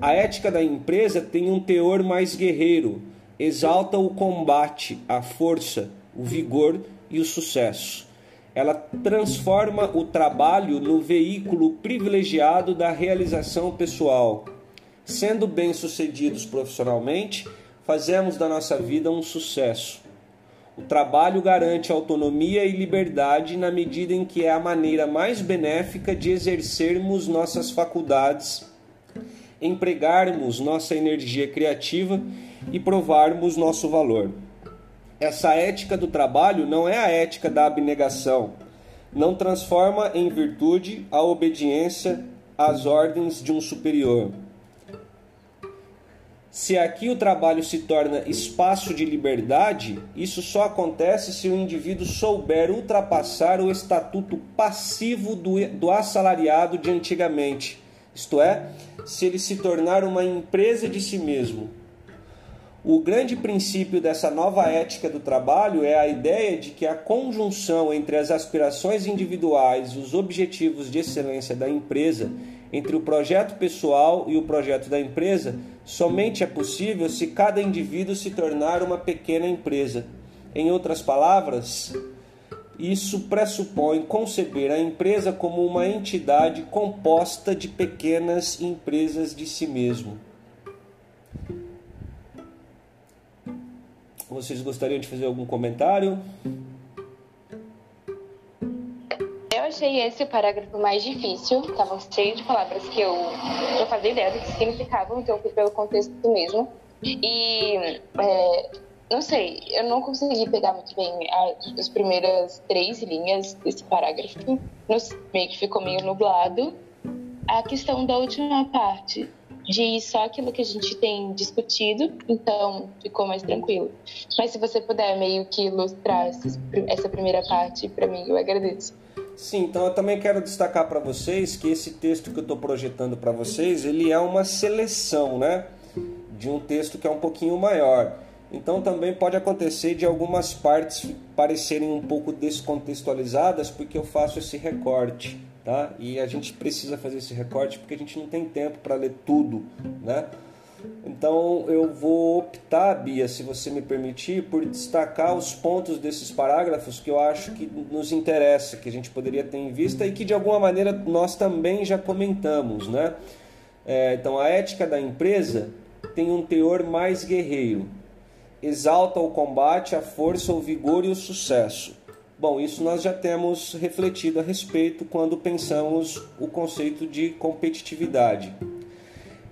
A ética da empresa tem um teor mais guerreiro, exalta o combate, a força, o vigor e o sucesso. Ela transforma o trabalho no veículo privilegiado da realização pessoal Sendo bem-sucedidos profissionalmente, fazemos da nossa vida um sucesso. O trabalho garante autonomia e liberdade na medida em que é a maneira mais benéfica de exercermos nossas faculdades, empregarmos nossa energia criativa e provarmos nosso valor. Essa ética do trabalho não é a ética da abnegação, não transforma em virtude a obediência às ordens de um superior se aqui o trabalho se torna espaço de liberdade, isso só acontece se o indivíduo souber ultrapassar o estatuto passivo do, do assalariado de antigamente, isto é, se ele se tornar uma empresa de si mesmo. O grande princípio dessa nova ética do trabalho é a ideia de que a conjunção entre as aspirações individuais os objetivos de excelência da empresa entre o projeto pessoal e o projeto da empresa somente é possível se cada indivíduo se tornar uma pequena empresa. Em outras palavras, isso pressupõe conceber a empresa como uma entidade composta de pequenas empresas de si mesmo. Vocês gostariam de fazer algum comentário? achei esse o parágrafo mais difícil. Tava cheio de palavras que eu não fazia ideia do que significavam, então fui pelo contexto mesmo. E, é, não sei, eu não consegui pegar muito bem as primeiras três linhas desse parágrafo. No, meio que ficou meio nublado. A questão da última parte, de só aquilo que a gente tem discutido, então ficou mais tranquilo. Mas se você puder meio que ilustrar essa primeira parte para mim, eu agradeço. Sim, então eu também quero destacar para vocês que esse texto que eu estou projetando para vocês, ele é uma seleção, né, de um texto que é um pouquinho maior. Então também pode acontecer de algumas partes parecerem um pouco descontextualizadas porque eu faço esse recorte, tá? E a gente precisa fazer esse recorte porque a gente não tem tempo para ler tudo, né? Então eu vou optar, Bia, se você me permitir, por destacar os pontos desses parágrafos que eu acho que nos interessa, que a gente poderia ter em vista e que de alguma maneira nós também já comentamos, né? É, então a ética da empresa tem um teor mais guerreiro, exalta o combate, a força, o vigor e o sucesso. Bom, isso nós já temos refletido a respeito quando pensamos o conceito de competitividade.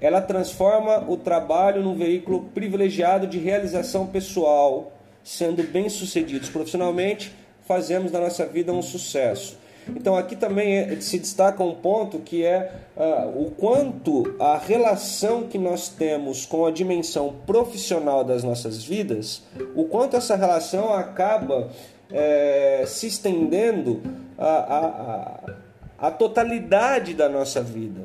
Ela transforma o trabalho num veículo privilegiado de realização pessoal, sendo bem-sucedidos profissionalmente, fazemos da nossa vida um sucesso. Então aqui também é, se destaca um ponto que é uh, o quanto a relação que nós temos com a dimensão profissional das nossas vidas, o quanto essa relação acaba é, se estendendo a totalidade da nossa vida.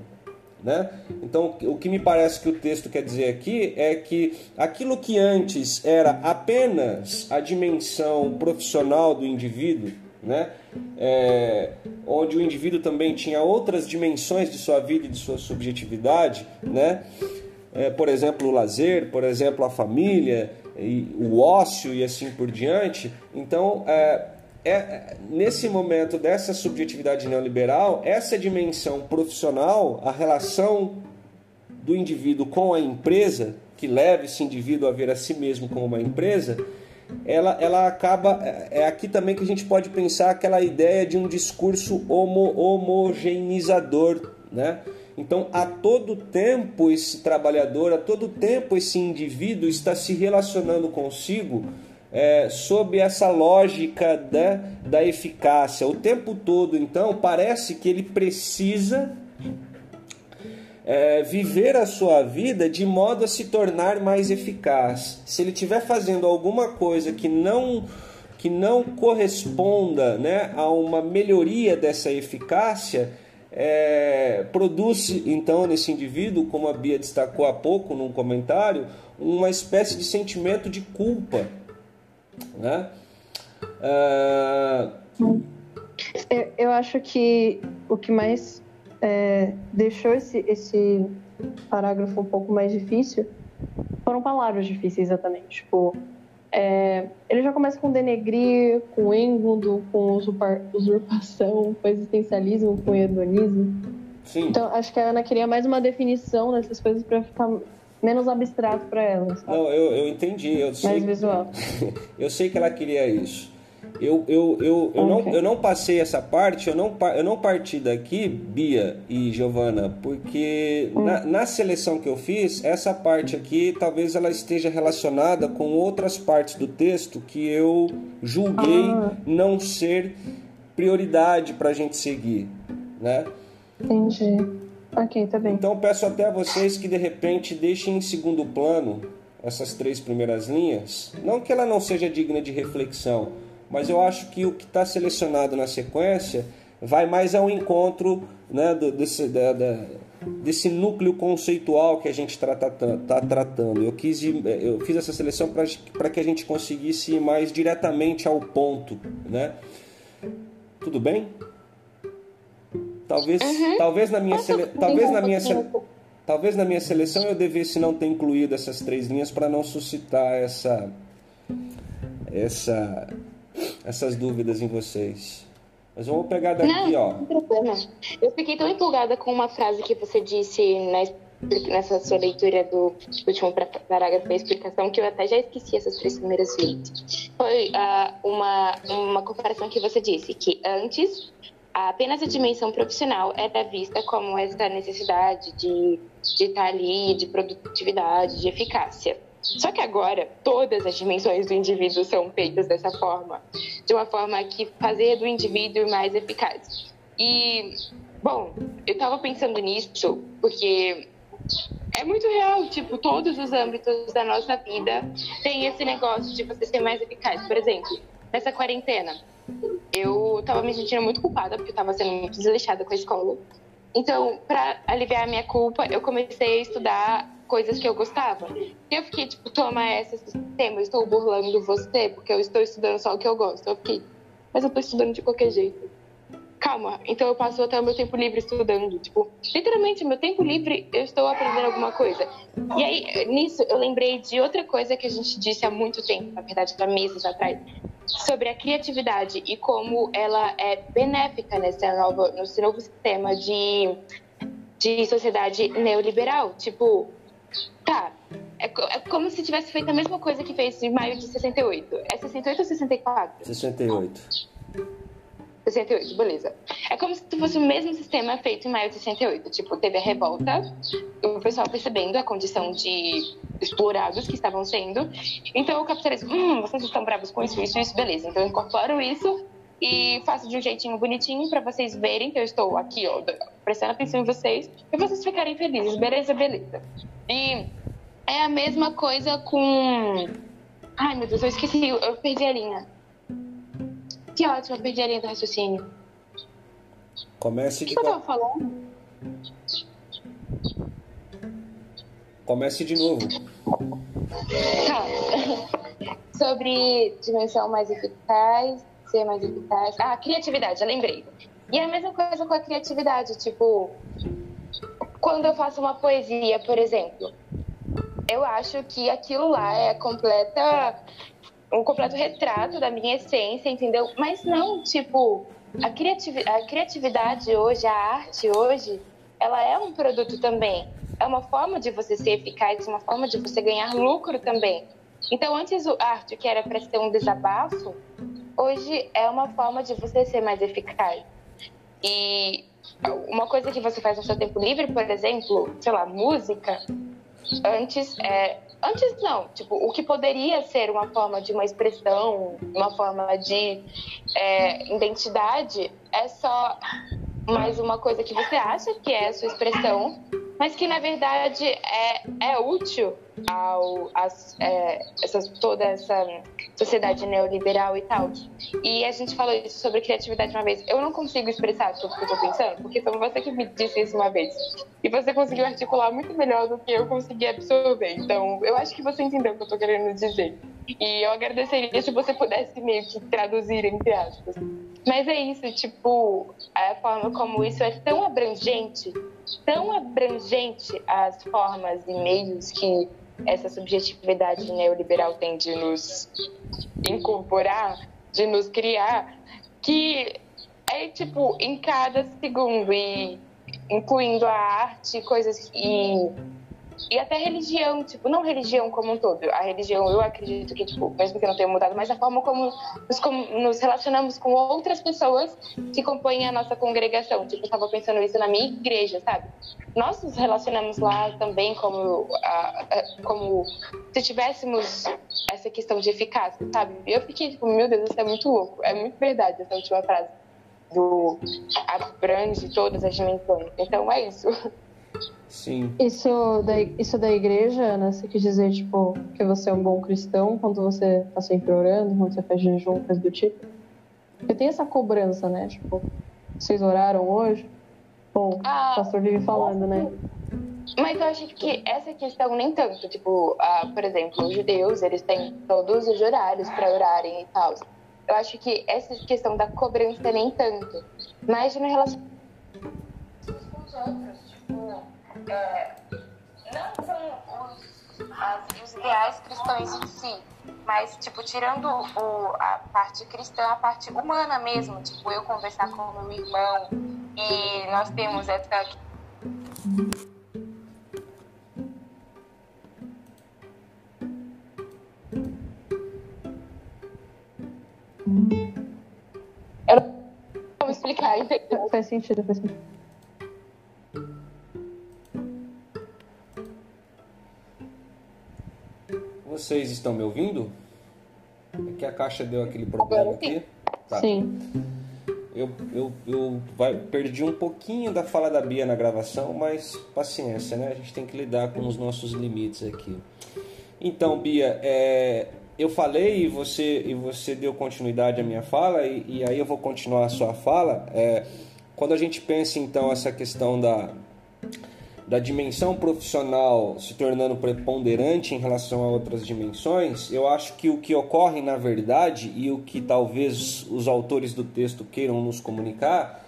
Né? Então, o que me parece que o texto quer dizer aqui é que aquilo que antes era apenas a dimensão profissional do indivíduo, né? É, onde o indivíduo também tinha outras dimensões de sua vida e de sua subjetividade, né? É, por exemplo, o lazer, por exemplo, a família, e o ócio e assim por diante. Então, é, é, nesse momento dessa subjetividade neoliberal, essa dimensão profissional, a relação do indivíduo com a empresa, que leva esse indivíduo a ver a si mesmo como uma empresa, ela, ela acaba. É, é aqui também que a gente pode pensar aquela ideia de um discurso homo, homogeneizador. Né? Então, a todo tempo, esse trabalhador, a todo tempo, esse indivíduo está se relacionando consigo é, sob essa lógica da, da eficácia. O tempo todo, então, parece que ele precisa é, viver a sua vida de modo a se tornar mais eficaz. Se ele estiver fazendo alguma coisa que não que não corresponda né, a uma melhoria dessa eficácia, é, produz então nesse indivíduo, como a Bia destacou há pouco num comentário, uma espécie de sentimento de culpa. Né? É... Eu acho que o que mais é, deixou esse, esse parágrafo um pouco mais difícil foram palavras difíceis exatamente. Tipo, é, ele já começa com denegrir, com êngulo, com usurpação, com existencialismo, com hedonismo. Sim. Então, acho que a Ana queria mais uma definição dessas coisas para ficar menos abstrato para ela. Sabe? Não, eu, eu entendi. Eu sei, mais visual. eu sei que ela queria isso. Eu, eu, eu, eu, okay. não, eu não passei essa parte, eu não, eu não parti daqui, Bia e Giovana, porque hum. na, na, seleção que eu fiz, essa parte aqui talvez ela esteja relacionada com outras partes do texto que eu julguei ah. não ser prioridade para a gente seguir, né? Entendi. Ok, tá bem. Então peço até a vocês que de repente deixem em segundo plano essas três primeiras linhas. Não que ela não seja digna de reflexão, mas eu acho que o que está selecionado na sequência vai mais ao encontro né, do, desse, da, da, desse núcleo conceitual que a gente está tá tratando. Eu, quis ir, eu fiz essa seleção para que a gente conseguisse ir mais diretamente ao ponto. Né? Tudo bem? Talvez, uhum. talvez, na minha sele... talvez, na minha sele... talvez na minha seleção eu devesse não ter incluído essas três linhas para não suscitar essa, essa essas dúvidas em vocês. Mas vamos pegar daqui, não, ó. Não problema. Eu fiquei tão empolgada com uma frase que você disse nessa sua leitura do último parágrafo da explicação que eu até já esqueci essas três primeiras linhas. Foi uh, uma, uma comparação que você disse que antes apenas a dimensão profissional era vista como essa necessidade de, de estar ali, de produtividade, de eficácia. Só que agora todas as dimensões do indivíduo são feitas dessa forma, de uma forma que fazer do indivíduo mais eficaz. E, bom, eu estava pensando nisso porque é muito real, tipo, todos os âmbitos da nossa vida tem esse negócio de você ser mais eficaz. Por exemplo, nessa quarentena, eu tava me sentindo muito culpada porque eu tava sendo muito desleixada com a escola. Então, para aliviar a minha culpa, eu comecei a estudar coisas que eu gostava. Eu fiquei, tipo, toma essa sistema, eu estou burlando você porque eu estou estudando só o que eu gosto. Eu fiquei, mas eu tô estudando de qualquer jeito calma, então eu passo até o meu tempo livre estudando. Tipo, literalmente, meu tempo livre eu estou aprendendo alguma coisa. E aí, nisso, eu lembrei de outra coisa que a gente disse há muito tempo, na verdade, há meses atrás, sobre a criatividade e como ela é benéfica nesse novo, nesse novo sistema de, de sociedade neoliberal. Tipo, tá, é, é, como se tivesse feito a mesma coisa que fez em maio de 68. É 68 ou 64? 68. 68, beleza. É como se fosse o mesmo sistema feito em maio de 68. Tipo, teve a revolta, o pessoal percebendo a condição de explorados que estavam sendo. Então o capitalismo, hum, vocês estão bravos com isso, isso, isso, beleza. Então eu incorporo isso e faço de um jeitinho bonitinho para vocês verem que eu estou aqui, ó, prestando atenção em vocês e vocês ficarem felizes, beleza, beleza. E é a mesma coisa com. Ai meu Deus, eu esqueci, eu perdi a linha. Que ótimo, eu perdi a linha do raciocínio. Comece de. O que eu tava falando? Comece de novo. Tá. Sobre dimensão mais eficaz, ser mais eficaz. Ah, criatividade, eu lembrei. E é a mesma coisa com a criatividade, tipo, quando eu faço uma poesia, por exemplo, eu acho que aquilo lá é completa um completo retrato da minha essência, entendeu? Mas não, tipo, a, criativ a criatividade hoje, a arte hoje, ela é um produto também. É uma forma de você ser eficaz, uma forma de você ganhar lucro também. Então, antes a arte, que era para ser um desabafo, hoje é uma forma de você ser mais eficaz. E uma coisa que você faz no seu tempo livre, por exemplo, sei lá, música, antes é, Antes não, tipo, o que poderia ser uma forma de uma expressão, uma forma de é, identidade, é só mais uma coisa que você acha que é a sua expressão, mas que na verdade é, é útil ao as, é, essa, toda essa sociedade neoliberal e tal. E a gente falou isso sobre criatividade uma vez. Eu não consigo expressar tudo que eu tô pensando, porque foi você que me disse isso uma vez. E você conseguiu articular muito melhor do que eu consegui absorver. Então, eu acho que você entendeu o que eu tô querendo dizer. E eu agradeceria se você pudesse meio que traduzir entre aspas. Mas é isso, tipo, a forma como isso é tão abrangente, tão abrangente as formas e meios que essa subjetividade neoliberal tem de nos incorporar, de nos criar, que é tipo em cada segundo e incluindo a arte, coisas e e até religião, tipo, não religião como um todo. A religião, eu acredito que, tipo, mesmo que não tenha mudado, mas a forma como nos, como nos relacionamos com outras pessoas que compõem a nossa congregação. Tipo, eu tava pensando isso na minha igreja, sabe? Nós nos relacionamos lá também como, a, a, como se tivéssemos essa questão de eficácia, sabe? Eu fiquei, tipo, meu Deus, isso é muito louco. É muito verdade essa última frase do abrange todas as dimensões. Então é isso. Sim. Isso da, isso da igreja, Ana, você quis dizer, tipo, que você é um bom cristão quando você tá sempre orando, quando você faz jejum, coisa do tipo? Porque tem essa cobrança, né? Tipo, vocês oraram hoje? Bom, ah, o pastor vive falando, né? Mas eu acho que essa questão nem tanto. Tipo, ah, por exemplo, os judeus, eles têm todos os horários para orarem e tal. Eu acho que essa questão da cobrança nem tanto. Mas no relacionamento é, não são os, as, os ideais cristãos em si, mas, tipo, tirando o, a parte cristã, a parte humana mesmo, tipo, eu conversar com o meu irmão e nós temos essa. Eu não vou explicar, entendeu? Faz sentido, faz sentido. Vocês estão me ouvindo? É que a caixa deu aquele problema aqui. Tá. Sim. eu, eu, eu vai, perdi um pouquinho da fala da Bia na gravação, mas paciência, né? A gente tem que lidar com os nossos limites aqui. Então, Bia, é, eu falei e você, e você deu continuidade à minha fala, e, e aí eu vou continuar a sua fala. É, quando a gente pensa, então, essa questão da, da dimensão profissional se tornando preponderante em relação a outras dimensões, eu acho que o que ocorre na verdade e o que talvez os autores do texto queiram nos comunicar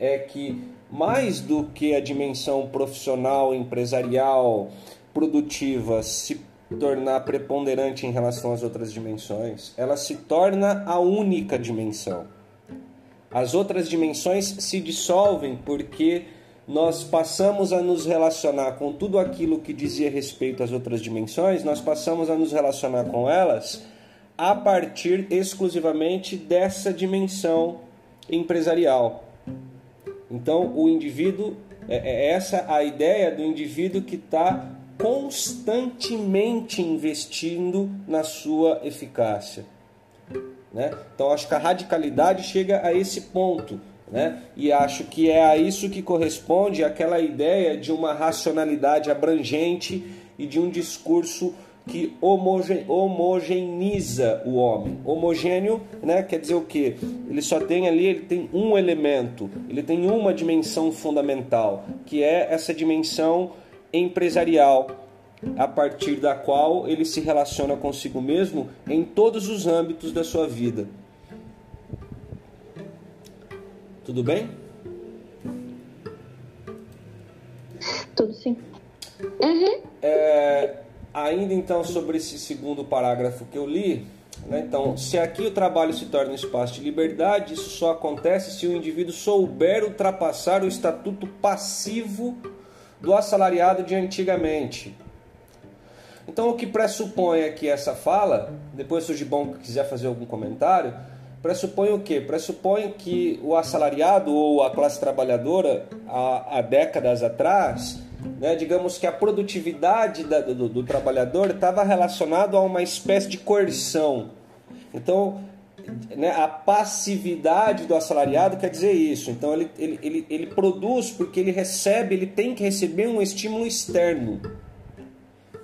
é que mais do que a dimensão profissional, empresarial, produtiva se tornar preponderante em relação às outras dimensões, ela se torna a única dimensão. As outras dimensões se dissolvem porque nós passamos a nos relacionar com tudo aquilo que dizia respeito às outras dimensões, nós passamos a nos relacionar com elas a partir exclusivamente dessa dimensão empresarial. Então, o indivíduo, é, é essa a ideia do indivíduo que está constantemente investindo na sua eficácia. Né? Então, acho que a radicalidade chega a esse ponto né? E acho que é a isso que corresponde aquela ideia de uma racionalidade abrangente e de um discurso que homoge, homogeneiza o homem. Homogêneo, né, quer dizer o quê? Ele só tem ali, ele tem um elemento, ele tem uma dimensão fundamental, que é essa dimensão empresarial, a partir da qual ele se relaciona consigo mesmo em todos os âmbitos da sua vida. Tudo bem? Tudo sim. Uhum. É, ainda então sobre esse segundo parágrafo que eu li, né? então, se aqui o trabalho se torna um espaço de liberdade, isso só acontece se o indivíduo souber ultrapassar o estatuto passivo do assalariado de antigamente. Então, o que pressupõe aqui essa fala, depois se o Gibão quiser fazer algum comentário, pressupõe o quê? Pressupõe que o assalariado ou a classe trabalhadora, há, há décadas atrás, né, digamos que a produtividade da, do, do trabalhador estava relacionado a uma espécie de coerção. Então, né, a passividade do assalariado quer dizer isso. Então, ele, ele, ele, ele produz porque ele recebe, ele tem que receber um estímulo externo.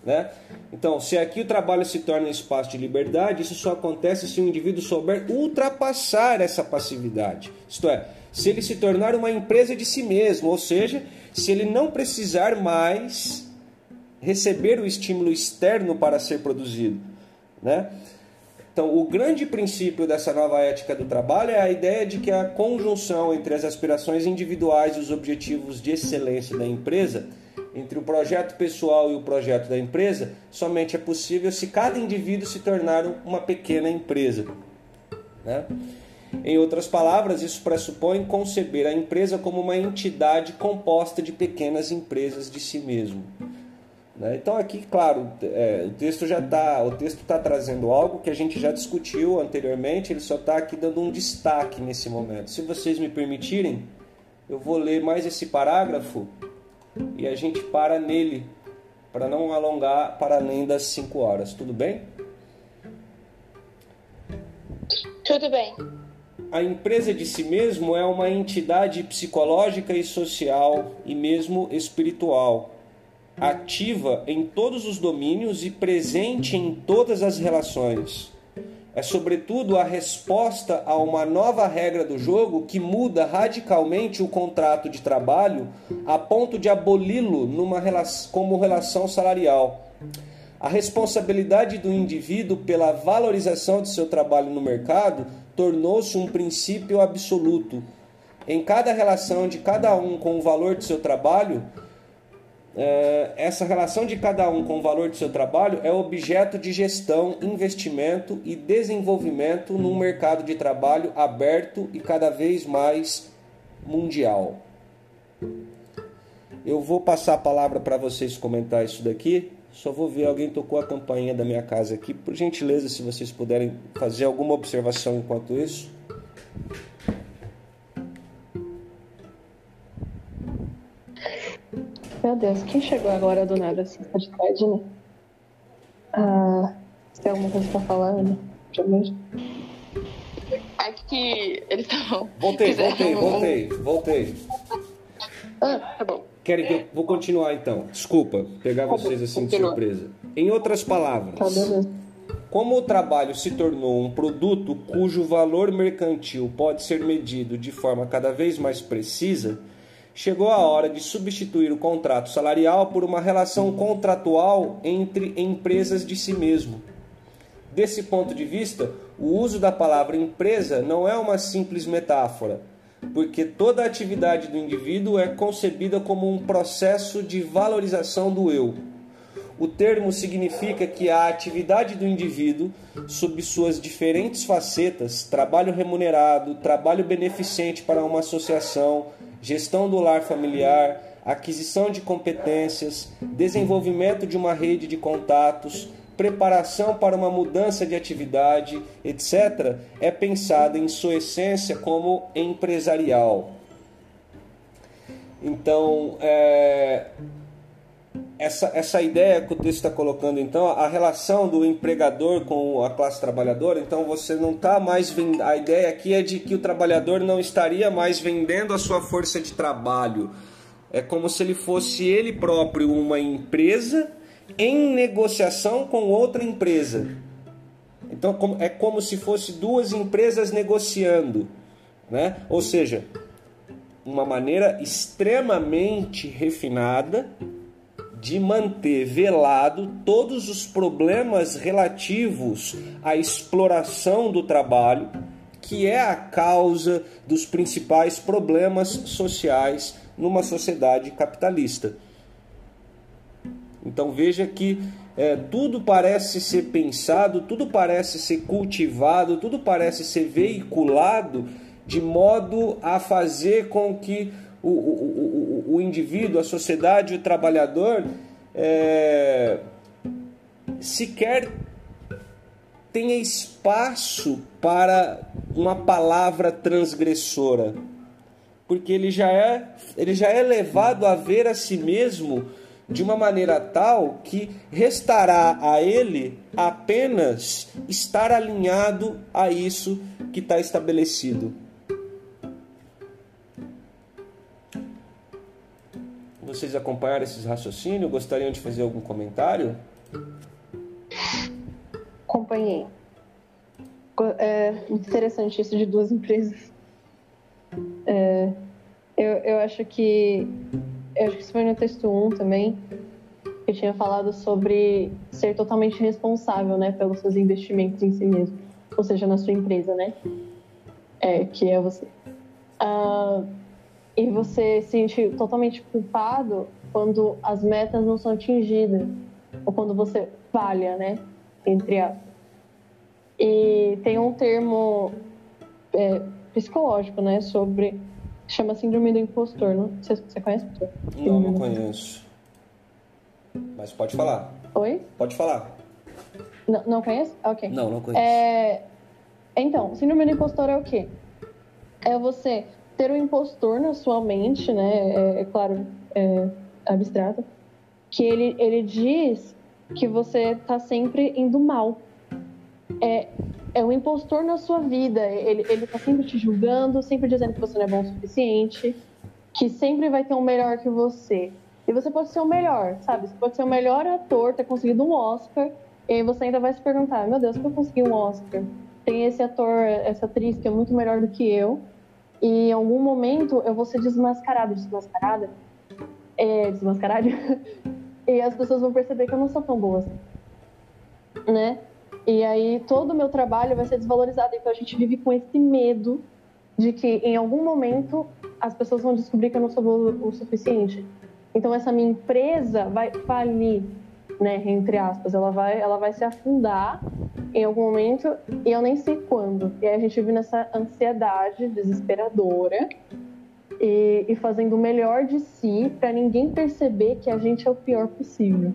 Né? Então, se aqui o trabalho se torna um espaço de liberdade, isso só acontece se o indivíduo souber ultrapassar essa passividade. Isto é, se ele se tornar uma empresa de si mesmo, ou seja, se ele não precisar mais receber o estímulo externo para ser produzido. Né? Então, o grande princípio dessa nova ética do trabalho é a ideia de que a conjunção entre as aspirações individuais e os objetivos de excelência da empresa entre o projeto pessoal e o projeto da empresa somente é possível se cada indivíduo se tornar uma pequena empresa. Né? Em outras palavras, isso pressupõe conceber a empresa como uma entidade composta de pequenas empresas de si mesmo. Né? Então aqui, claro, é, o texto já está, o texto está trazendo algo que a gente já discutiu anteriormente. Ele só está aqui dando um destaque nesse momento. Se vocês me permitirem, eu vou ler mais esse parágrafo e a gente para nele para não alongar para além das 5 horas. Tudo bem? Tudo bem. A empresa de si mesmo é uma entidade psicológica e social e mesmo espiritual, ativa em todos os domínios e presente em todas as relações é sobretudo a resposta a uma nova regra do jogo que muda radicalmente o contrato de trabalho a ponto de aboli-lo como relação salarial. A responsabilidade do indivíduo pela valorização de seu trabalho no mercado tornou-se um princípio absoluto. Em cada relação de cada um com o valor de seu trabalho, essa relação de cada um com o valor do seu trabalho é objeto de gestão, investimento e desenvolvimento num mercado de trabalho aberto e cada vez mais mundial. Eu vou passar a palavra para vocês comentar isso daqui. Só vou ver, alguém tocou a campainha da minha casa aqui. Por gentileza, se vocês puderem fazer alguma observação enquanto isso. Meu Deus, quem chegou agora do nada assim, tá de tarde, né? Ah, tem alguma coisa pra falar, Ana? Mesmo? Aqui eles estão. Voltei, voltei, voltei, voltei. Ah, tá bom. Querem que eu vou continuar então? Desculpa, pegar vocês assim de surpresa. Em outras palavras, Tá, beleza. como o trabalho se tornou um produto cujo valor mercantil pode ser medido de forma cada vez mais precisa, chegou a hora de substituir o contrato salarial por uma relação contratual entre empresas de si mesmo. Desse ponto de vista, o uso da palavra empresa não é uma simples metáfora, porque toda a atividade do indivíduo é concebida como um processo de valorização do eu. O termo significa que a atividade do indivíduo, sob suas diferentes facetas trabalho remunerado, trabalho beneficente para uma associação, gestão do lar familiar, aquisição de competências, desenvolvimento de uma rede de contatos, preparação para uma mudança de atividade, etc., é pensada em sua essência como empresarial. Então, é, essa, essa ideia que o texto está colocando, então, a relação do empregador com a classe trabalhadora, então você não está mais vendendo. A ideia aqui é de que o trabalhador não estaria mais vendendo a sua força de trabalho. É como se ele fosse ele próprio uma empresa em negociação com outra empresa. Então é como se fosse duas empresas negociando, né? Ou seja, uma maneira extremamente refinada de manter velado todos os problemas relativos à exploração do trabalho, que é a causa dos principais problemas sociais numa sociedade capitalista. Então veja que é, tudo parece ser pensado, tudo parece ser cultivado, tudo parece ser veiculado de modo a fazer com que o, o, o, o indivíduo, a sociedade, o trabalhador é, sequer tenha espaço para uma palavra transgressora, porque ele já é, ele já é levado a ver a si mesmo de uma maneira tal que restará a ele apenas estar alinhado a isso que está estabelecido. Vocês acompanharam esses raciocínios? Gostariam de fazer algum comentário? Acompanhei. Co- É interessante isso de duas empresas. É, eu, eu acho que. Eu acho que isso foi no texto 1 também. Que eu tinha falado sobre ser totalmente responsável né, pelos seus investimentos em si mesmo. Ou seja, na sua empresa, né? É, que é você. Ah, e você se sentir totalmente culpado quando as metas não são atingidas. Ou quando você falha, né? Entre aspas. E tem um termo é, psicológico, né, sobre chama síndrome do impostor, não? Você, você conhece? Não, não conheço. Mas pode falar. Oi? Pode falar. Não, não conhece? Ok. Não, não conheço. É, então, síndrome do impostor é o quê? É você ter um impostor na sua mente, né? É, é claro, é abstrato, que ele, ele diz que você tá sempre indo mal. É, é um impostor na sua vida. Ele, ele tá sempre te julgando, sempre dizendo que você não é bom o suficiente, que sempre vai ter um melhor que você. E você pode ser o melhor, sabe? Você pode ser o melhor ator, ter conseguido um Oscar, e aí você ainda vai se perguntar: meu Deus, que eu consegui um Oscar? Tem esse ator, essa atriz que é muito melhor do que eu, e em algum momento eu vou ser desmascarado, desmascarada, é, desmascarada, e as pessoas vão perceber que eu não sou tão boa assim, né? E aí todo o meu trabalho vai ser desvalorizado. Então a gente vive com esse medo de que em algum momento as pessoas vão descobrir que eu não sou boa o suficiente. Então essa minha empresa vai falir, né, entre aspas, ela vai, ela vai se afundar em algum momento e eu nem sei quando. E aí a gente vive nessa ansiedade desesperadora e, e fazendo o melhor de si para ninguém perceber que a gente é o pior possível,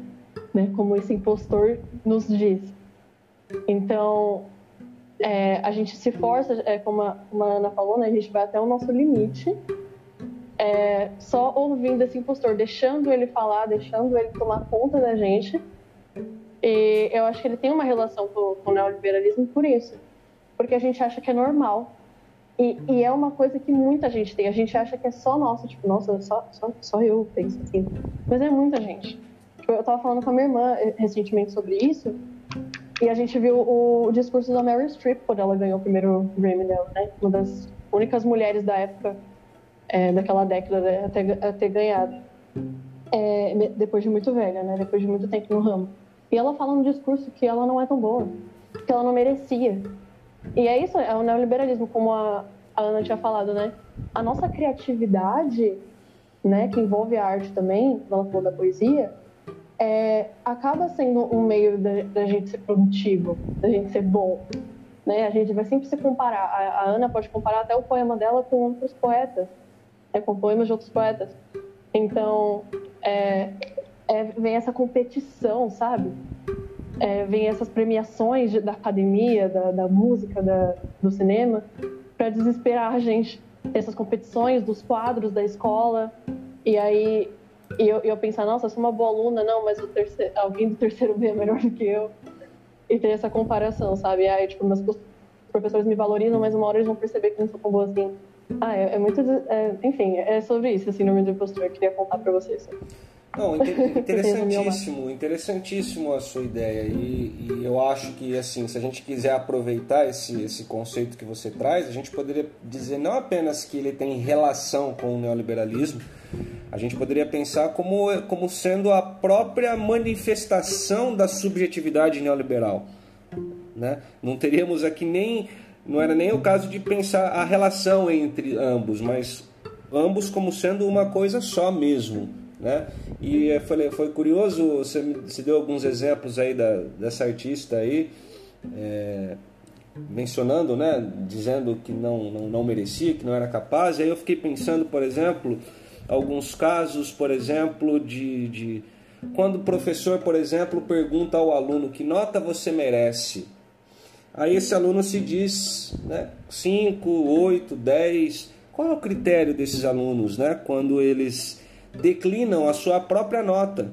né? Como esse impostor nos diz. Então, é, a gente se força, é, como, a, como a Ana falou, né, a gente vai até o nosso limite, é, só ouvindo esse impostor, deixando ele falar, deixando ele tomar conta da gente. E eu acho que ele tem uma relação com, com o neoliberalismo por isso. Porque a gente acha que é normal E, e, é uma coisa que muita gente tem. A gente acha que é só nossa, tipo, nossa, só, só, só eu penso assim. Mas é muita gente. Tipo, eu tava falando com a minha irmã eh, recentemente sobre isso. E a gente viu o, o discurso da Meryl Streep quando ela ganhou o primeiro Grammy dela, né? Uma das únicas mulheres da época, é, daquela década, né, a ter, a ter ganhado. É, depois de muito velha, né? Depois de muito tempo no ramo. E ela fala no discurso que ela não é tão boa, que ela não merecia. E é isso, é o neoliberalismo, como a, a Ana tinha falado, né? A nossa criatividade, né, que envolve a arte também, ela falou da poesia, é, acaba sendo um meio da, da, gente ser produtivo, da gente ser bom. Né? A gente vai sempre se comparar. A, a Ana pode comparar até o poema dela com outros poetas, né, com poemas de outros poetas. Então, é, é, vem essa competição, sabe? É, vem essas premiações de, da academia, da, da música, da, do cinema, para desesperar a gente. Essas competições dos quadros da escola. E aí e eu, eu pensar, nossa, eu sou uma boa aluna, não, mas terceiro, alguém do terceiro B é melhor do que eu. E ter essa comparação, sabe? Aí, tipo, meus professores me valorizam, mas uma hora eles vão perceber que não sou tão boa assim. Ah, é, é muito. É, enfim, é sobre isso, assim, no de impostor. Eu queria contar pra vocês. Não, interessantíssimo, interessantíssimo a sua ideia. E, e, eu acho que, assim, se a gente quiser aproveitar esse, esse conceito que você traz, a gente poderia dizer não apenas que ele tem relação com o neoliberalismo, a gente poderia pensar como, como sendo a própria manifestação da subjetividade neoliberal. Né? Não teríamos aqui nem. Não era nem o caso de pensar a relação entre ambos, mas ambos como sendo uma coisa só mesmo. Né? E foi, foi curioso, você, você deu alguns exemplos aí da, dessa artista aí, é, mencionando, né, dizendo que não, não, não merecia, que não era capaz. E aí eu fiquei pensando, por exemplo, alguns casos, por exemplo, de, de quando o professor, por exemplo, pergunta ao aluno que nota você merece. Aí esse aluno se diz né, 5, 8, 10. Qual é o critério desses alunos né, quando eles declinam a sua própria nota.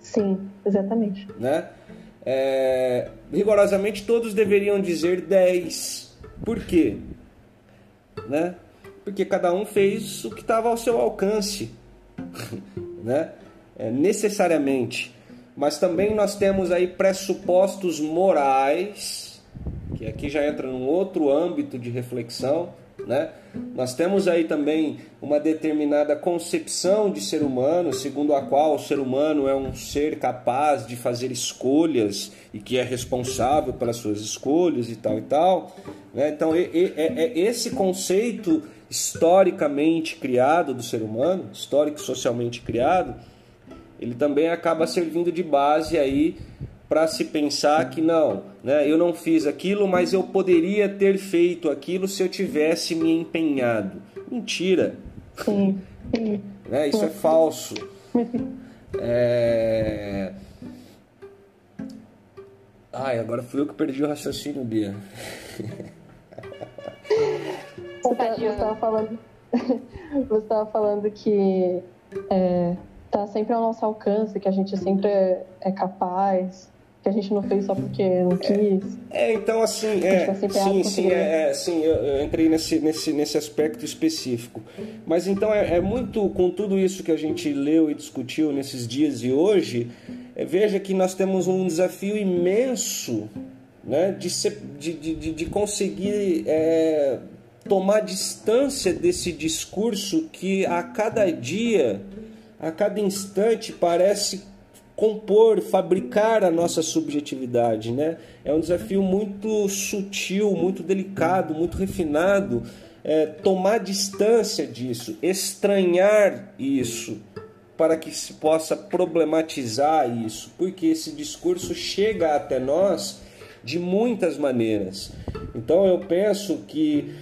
Sim, exatamente. Né? É, rigorosamente todos deveriam dizer 10. Por quê? Né? Porque cada um fez o que estava ao seu alcance. né? É, necessariamente. Mas também nós temos aí pressupostos morais, que aqui já entra num outro âmbito de reflexão, né? Nós temos aí também uma determinada concepção de ser humano, segundo a qual o ser humano é um ser capaz de fazer escolhas e que é responsável pelas suas escolhas e tal e tal. Né? Então, é, é esse conceito historicamente criado do ser humano, histórico socialmente criado, ele também acaba servindo de base aí para se pensar que não, né, eu não fiz aquilo, mas eu poderia ter feito aquilo se eu tivesse me empenhado. Mentira. Sim. Sim. né, isso é falso. É... Ai, agora fui eu que perdi o raciocínio, Bia. Você estava falando, você estava falando que é, tá sempre ao nosso alcance, que a gente sempre é, é capaz que a gente não fez só porque não quis. É, é então assim, é, sim, sim, é, é, sim, eu, eu, entrei nesse, nesse, nesse aspecto específico. Mas então é, é, muito, com tudo isso que a gente leu e discutiu nesses dias e hoje, é, veja que nós temos um desafio imenso né, de, ser, de, de, de conseguir é, tomar distância desse discurso que a cada dia, a cada instante parece compor, fabricar a nossa subjetividade, né? É um desafio muito sutil, muito delicado, muito refinado. É, tomar distância disso, estranhar isso, para que se possa problematizar isso, porque esse discurso chega até nós de muitas maneiras. Então eu penso que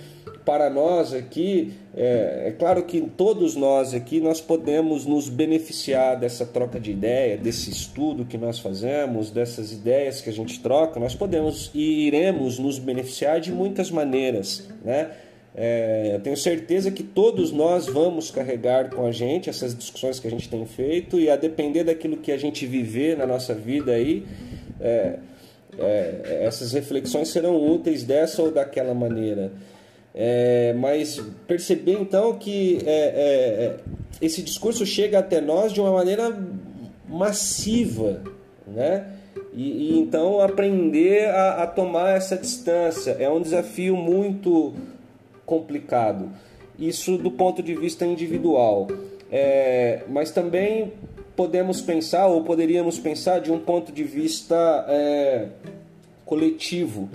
para nós aqui, é, é, claro que todos nós aqui nós podemos nos beneficiar dessa troca de ideia, desse estudo que nós fazemos, dessas ideias que a gente troca, nós podemos e iremos nos beneficiar de muitas maneiras, né? É, eu tenho certeza que todos nós vamos carregar com a gente essas discussões que a gente tem feito e a depender daquilo que a gente viver na nossa vida aí, é, é, essas reflexões serão úteis dessa ou daquela maneira. É, mas perceber então que é, é, é, esse discurso chega até nós de uma maneira massiva, né? E, e então aprender a, a, tomar essa distância é um desafio muito complicado. Isso do ponto de vista individual, é, mas também podemos pensar ou poderíamos pensar de um ponto de vista é, coletivo,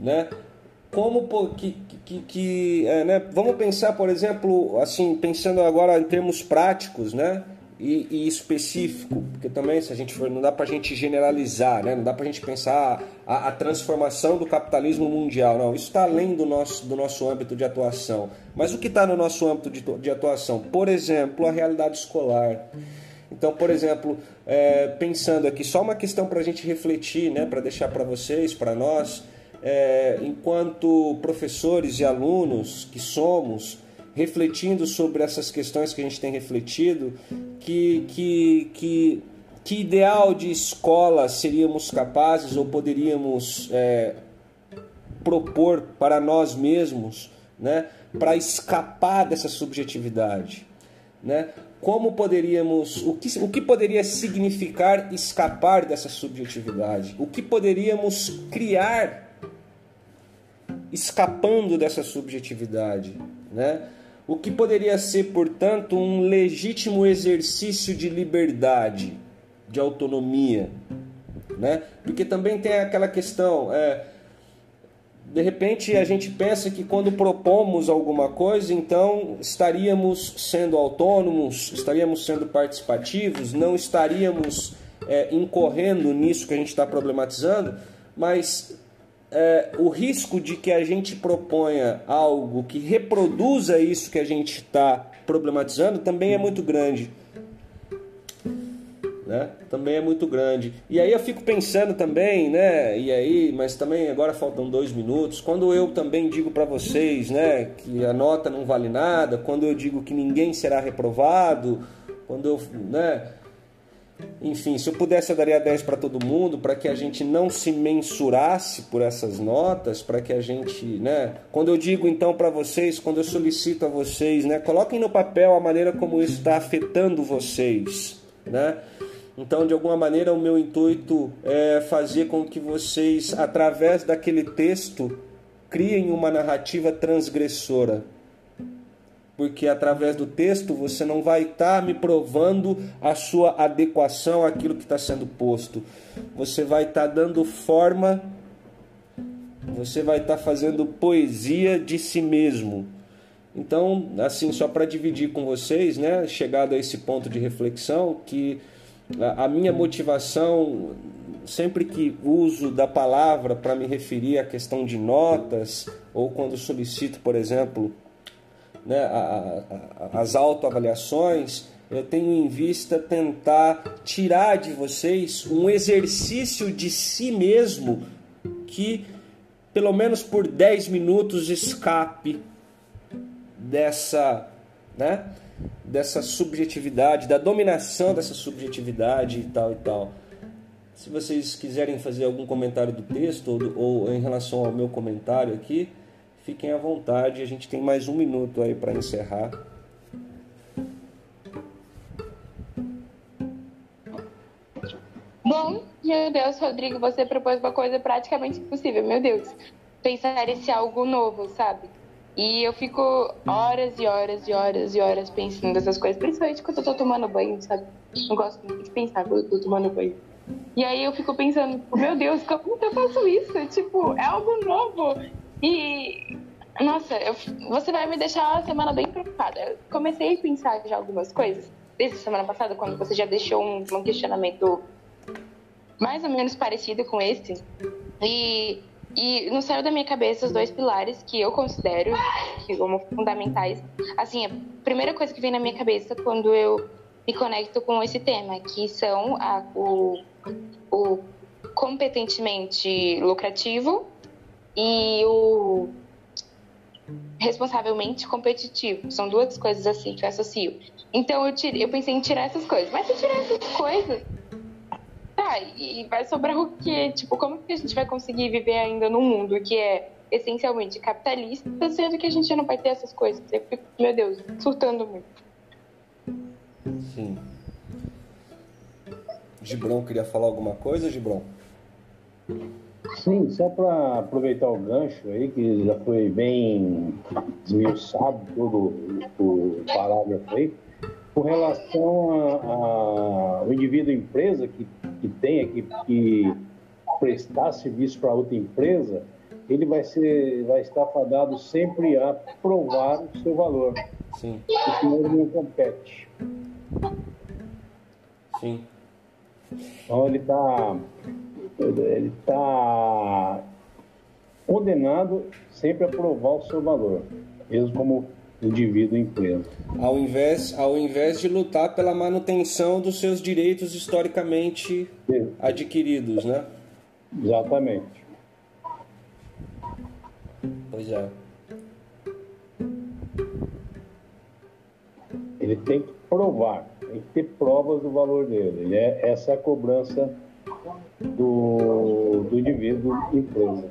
né? Como que, que, que é, né? vamos pensar, por exemplo, assim pensando agora em termos práticos, né? E, e, específico, porque também se a gente for, não dá para a gente generalizar, né? não dá para a gente pensar a, a, transformação do capitalismo mundial, não, isso está além do nosso, do nosso âmbito de atuação. Mas o que está no nosso âmbito de, de, atuação? Por exemplo, a realidade escolar. Então, por exemplo, é, pensando aqui, só uma questão para a gente refletir, né? para deixar para vocês, para nós, é, enquanto professores e alunos que somos, refletindo sobre essas questões que a gente tem refletido, que, que, que, que ideal de escola seríamos capazes ou poderíamos é, propor para nós mesmos, né, para escapar dessa subjetividade, né? Como poderíamos, o que, o que poderia significar escapar dessa subjetividade? O que poderíamos criar escapando dessa subjetividade, né? o que poderia ser, portanto, um legítimo exercício de liberdade, de autonomia, né? Porque também tem aquela questão, é, de repente a gente pensa que quando propomos alguma coisa, então estaríamos sendo autônomos, estaríamos sendo participativos, não estaríamos é, incorrendo nisso que a gente está problematizando, mas é, o risco de que a gente proponha algo que reproduza isso que a gente está problematizando também é muito grande. Né? Também é muito grande. E aí eu fico pensando também, né? E aí, mas também agora faltam dois minutos. Quando eu também digo para vocês, né, que a nota não vale nada, quando eu digo que ninguém será reprovado, quando eu, né? Enfim, se eu pudesse, eu daria 10 para todo mundo, para que a gente não se mensurasse por essas notas, para que a gente, né? Quando eu digo então para vocês, quando eu solicito a vocês, né? Coloquem no papel a maneira como isso está afetando vocês, né? Então, de alguma maneira, o meu intuito é fazer com que vocês, através daquele texto, criem uma narrativa transgressora porque através do texto você não vai estar tá me provando a sua adequação àquilo que está sendo posto. Você vai estar tá dando forma, você vai estar tá fazendo poesia de si mesmo. Então, assim, só para dividir com vocês, né, chegado a esse ponto de reflexão, que a minha motivação, sempre que uso da palavra para me referir à questão de notas, ou quando solicito, por exemplo, né, a, a, as autoavaliações, eu tenho em vista tentar tirar de vocês um exercício de si mesmo que, pelo menos por 10 minutos, escape dessa, né, dessa subjetividade, da dominação dessa subjetividade e tal e tal. Se vocês quiserem fazer algum comentário do texto ou, ou em relação ao meu comentário aqui, Fiquem à vontade, a gente tem mais um minuto aí para encerrar. Bom, meu Deus, Rodrigo, você propôs uma coisa praticamente impossível, meu Deus. Pensar esse algo novo, sabe? E eu fico horas e horas e horas e horas pensando nessas coisas, principalmente quando eu tô tomando banho, sabe? Não gosto muito de pensar quando eu tô tomando banho. E aí eu fico pensando, meu Deus, como que eu faço isso? Tipo, é algo novo. E, nossa, eu, você vai me deixar a semana bem preocupada. Eu comecei a pensar já algumas coisas desde a semana passada, quando você já deixou um, um questionamento mais ou menos parecido com esse. E, e não saiu da minha cabeça os dois pilares que eu considero como fundamentais. Assim, a primeira coisa que vem na minha cabeça quando eu me conecto com esse tema, que são a, o, o competentemente lucrativo e o responsavelmente competitivo. São duas coisas assim que eu associo. Então eu, tirei, eu pensei em tirar essas coisas. Mas se tirar essas coisas, tá. E vai sobrar o quê? Tipo, como que a gente vai conseguir viver ainda num mundo que é essencialmente capitalista, sendo que a gente não vai ter essas coisas? Eu fico, meu Deus, surtando muito. Sim. Gibrão queria falar alguma coisa, Gibrão? Sim, só para aproveitar o gancho aí, que já foi bem desmiuçado todo o parágrafo aí, com relação ao indivíduo empresa que, que tenha que, que prestar serviço para outra empresa, ele vai, ser, vai estar fadado sempre a provar o seu valor. Sim. Senão ele não compete. Sim. Então ele está ele tá condenado sempre a provar o seu valor, mesmo como indivíduo empresa. Ao invés, ao invés de lutar pela manutenção dos seus direitos historicamente Sim. adquiridos, né? Exatamente. Pois é. Ele tem que provar, tem que ter provas do valor dele. Ele é, essa é a cobrança do, do indivíduo empresa.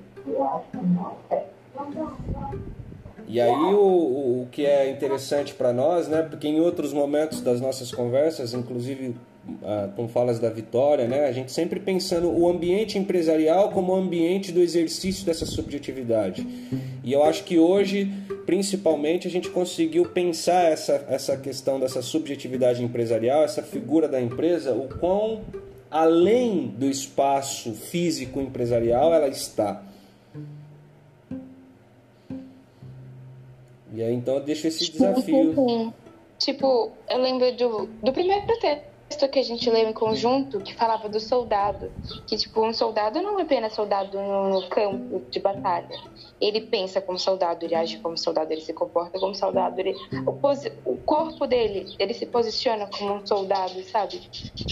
E aí o, o que é interessante para nós, né? Porque em outros momentos das nossas conversas, inclusive ah, com falas da Vitória, né? A gente sempre pensando o ambiente empresarial como o ambiente do exercício dessa subjetividade. E eu acho que hoje, principalmente, a gente conseguiu pensar essa, essa questão dessa subjetividade empresarial, essa figura da empresa, o quão além do espaço físico empresarial ela está. E aí então eu deixo esse desafio. Sim. Tipo, eu lembro do, do primeiro texto que a gente leu em conjunto, que falava do soldado. Que, tipo, um soldado não é apenas soldado no, campo de batalha. Ele pensa como soldado, ele age como soldado, ele se comporta como soldado. Ele, o, o corpo dele, ele se posiciona como um soldado, sabe?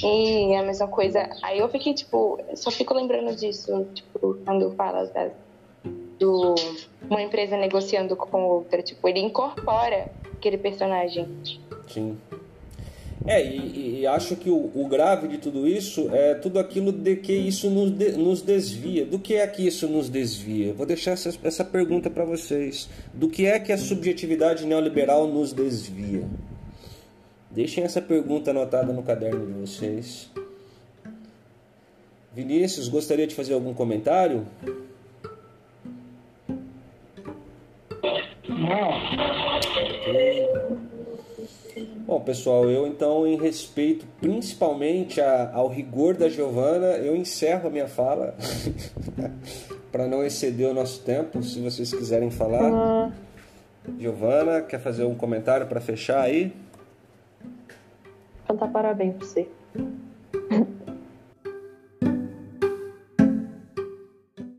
E é a mesma coisa. Aí eu fiquei, tipo, só fico lembrando disso, tipo, quando fala das do uma empresa negociando com outra. Tipo, ele incorpora aquele personagem. Sim. É, e, e acho que o, o, grave de tudo isso é tudo aquilo de que isso nos, de, nos desvia. Do que é que isso nos desvia? Vou deixar essa, essa pergunta para vocês. Do que é que a subjetividade neoliberal nos desvia? Deixem essa pergunta anotada no caderno de vocês. Vinícius, gostaria de fazer algum comentário? Bom, pessoal, eu então, em respeito principalmente a, ao rigor da Giovana, eu encerro a minha fala para não exceder o nosso tempo. Se vocês quiserem falar, Ah, Giovana, quer fazer um comentário para fechar aí? cantar parabéns pra você.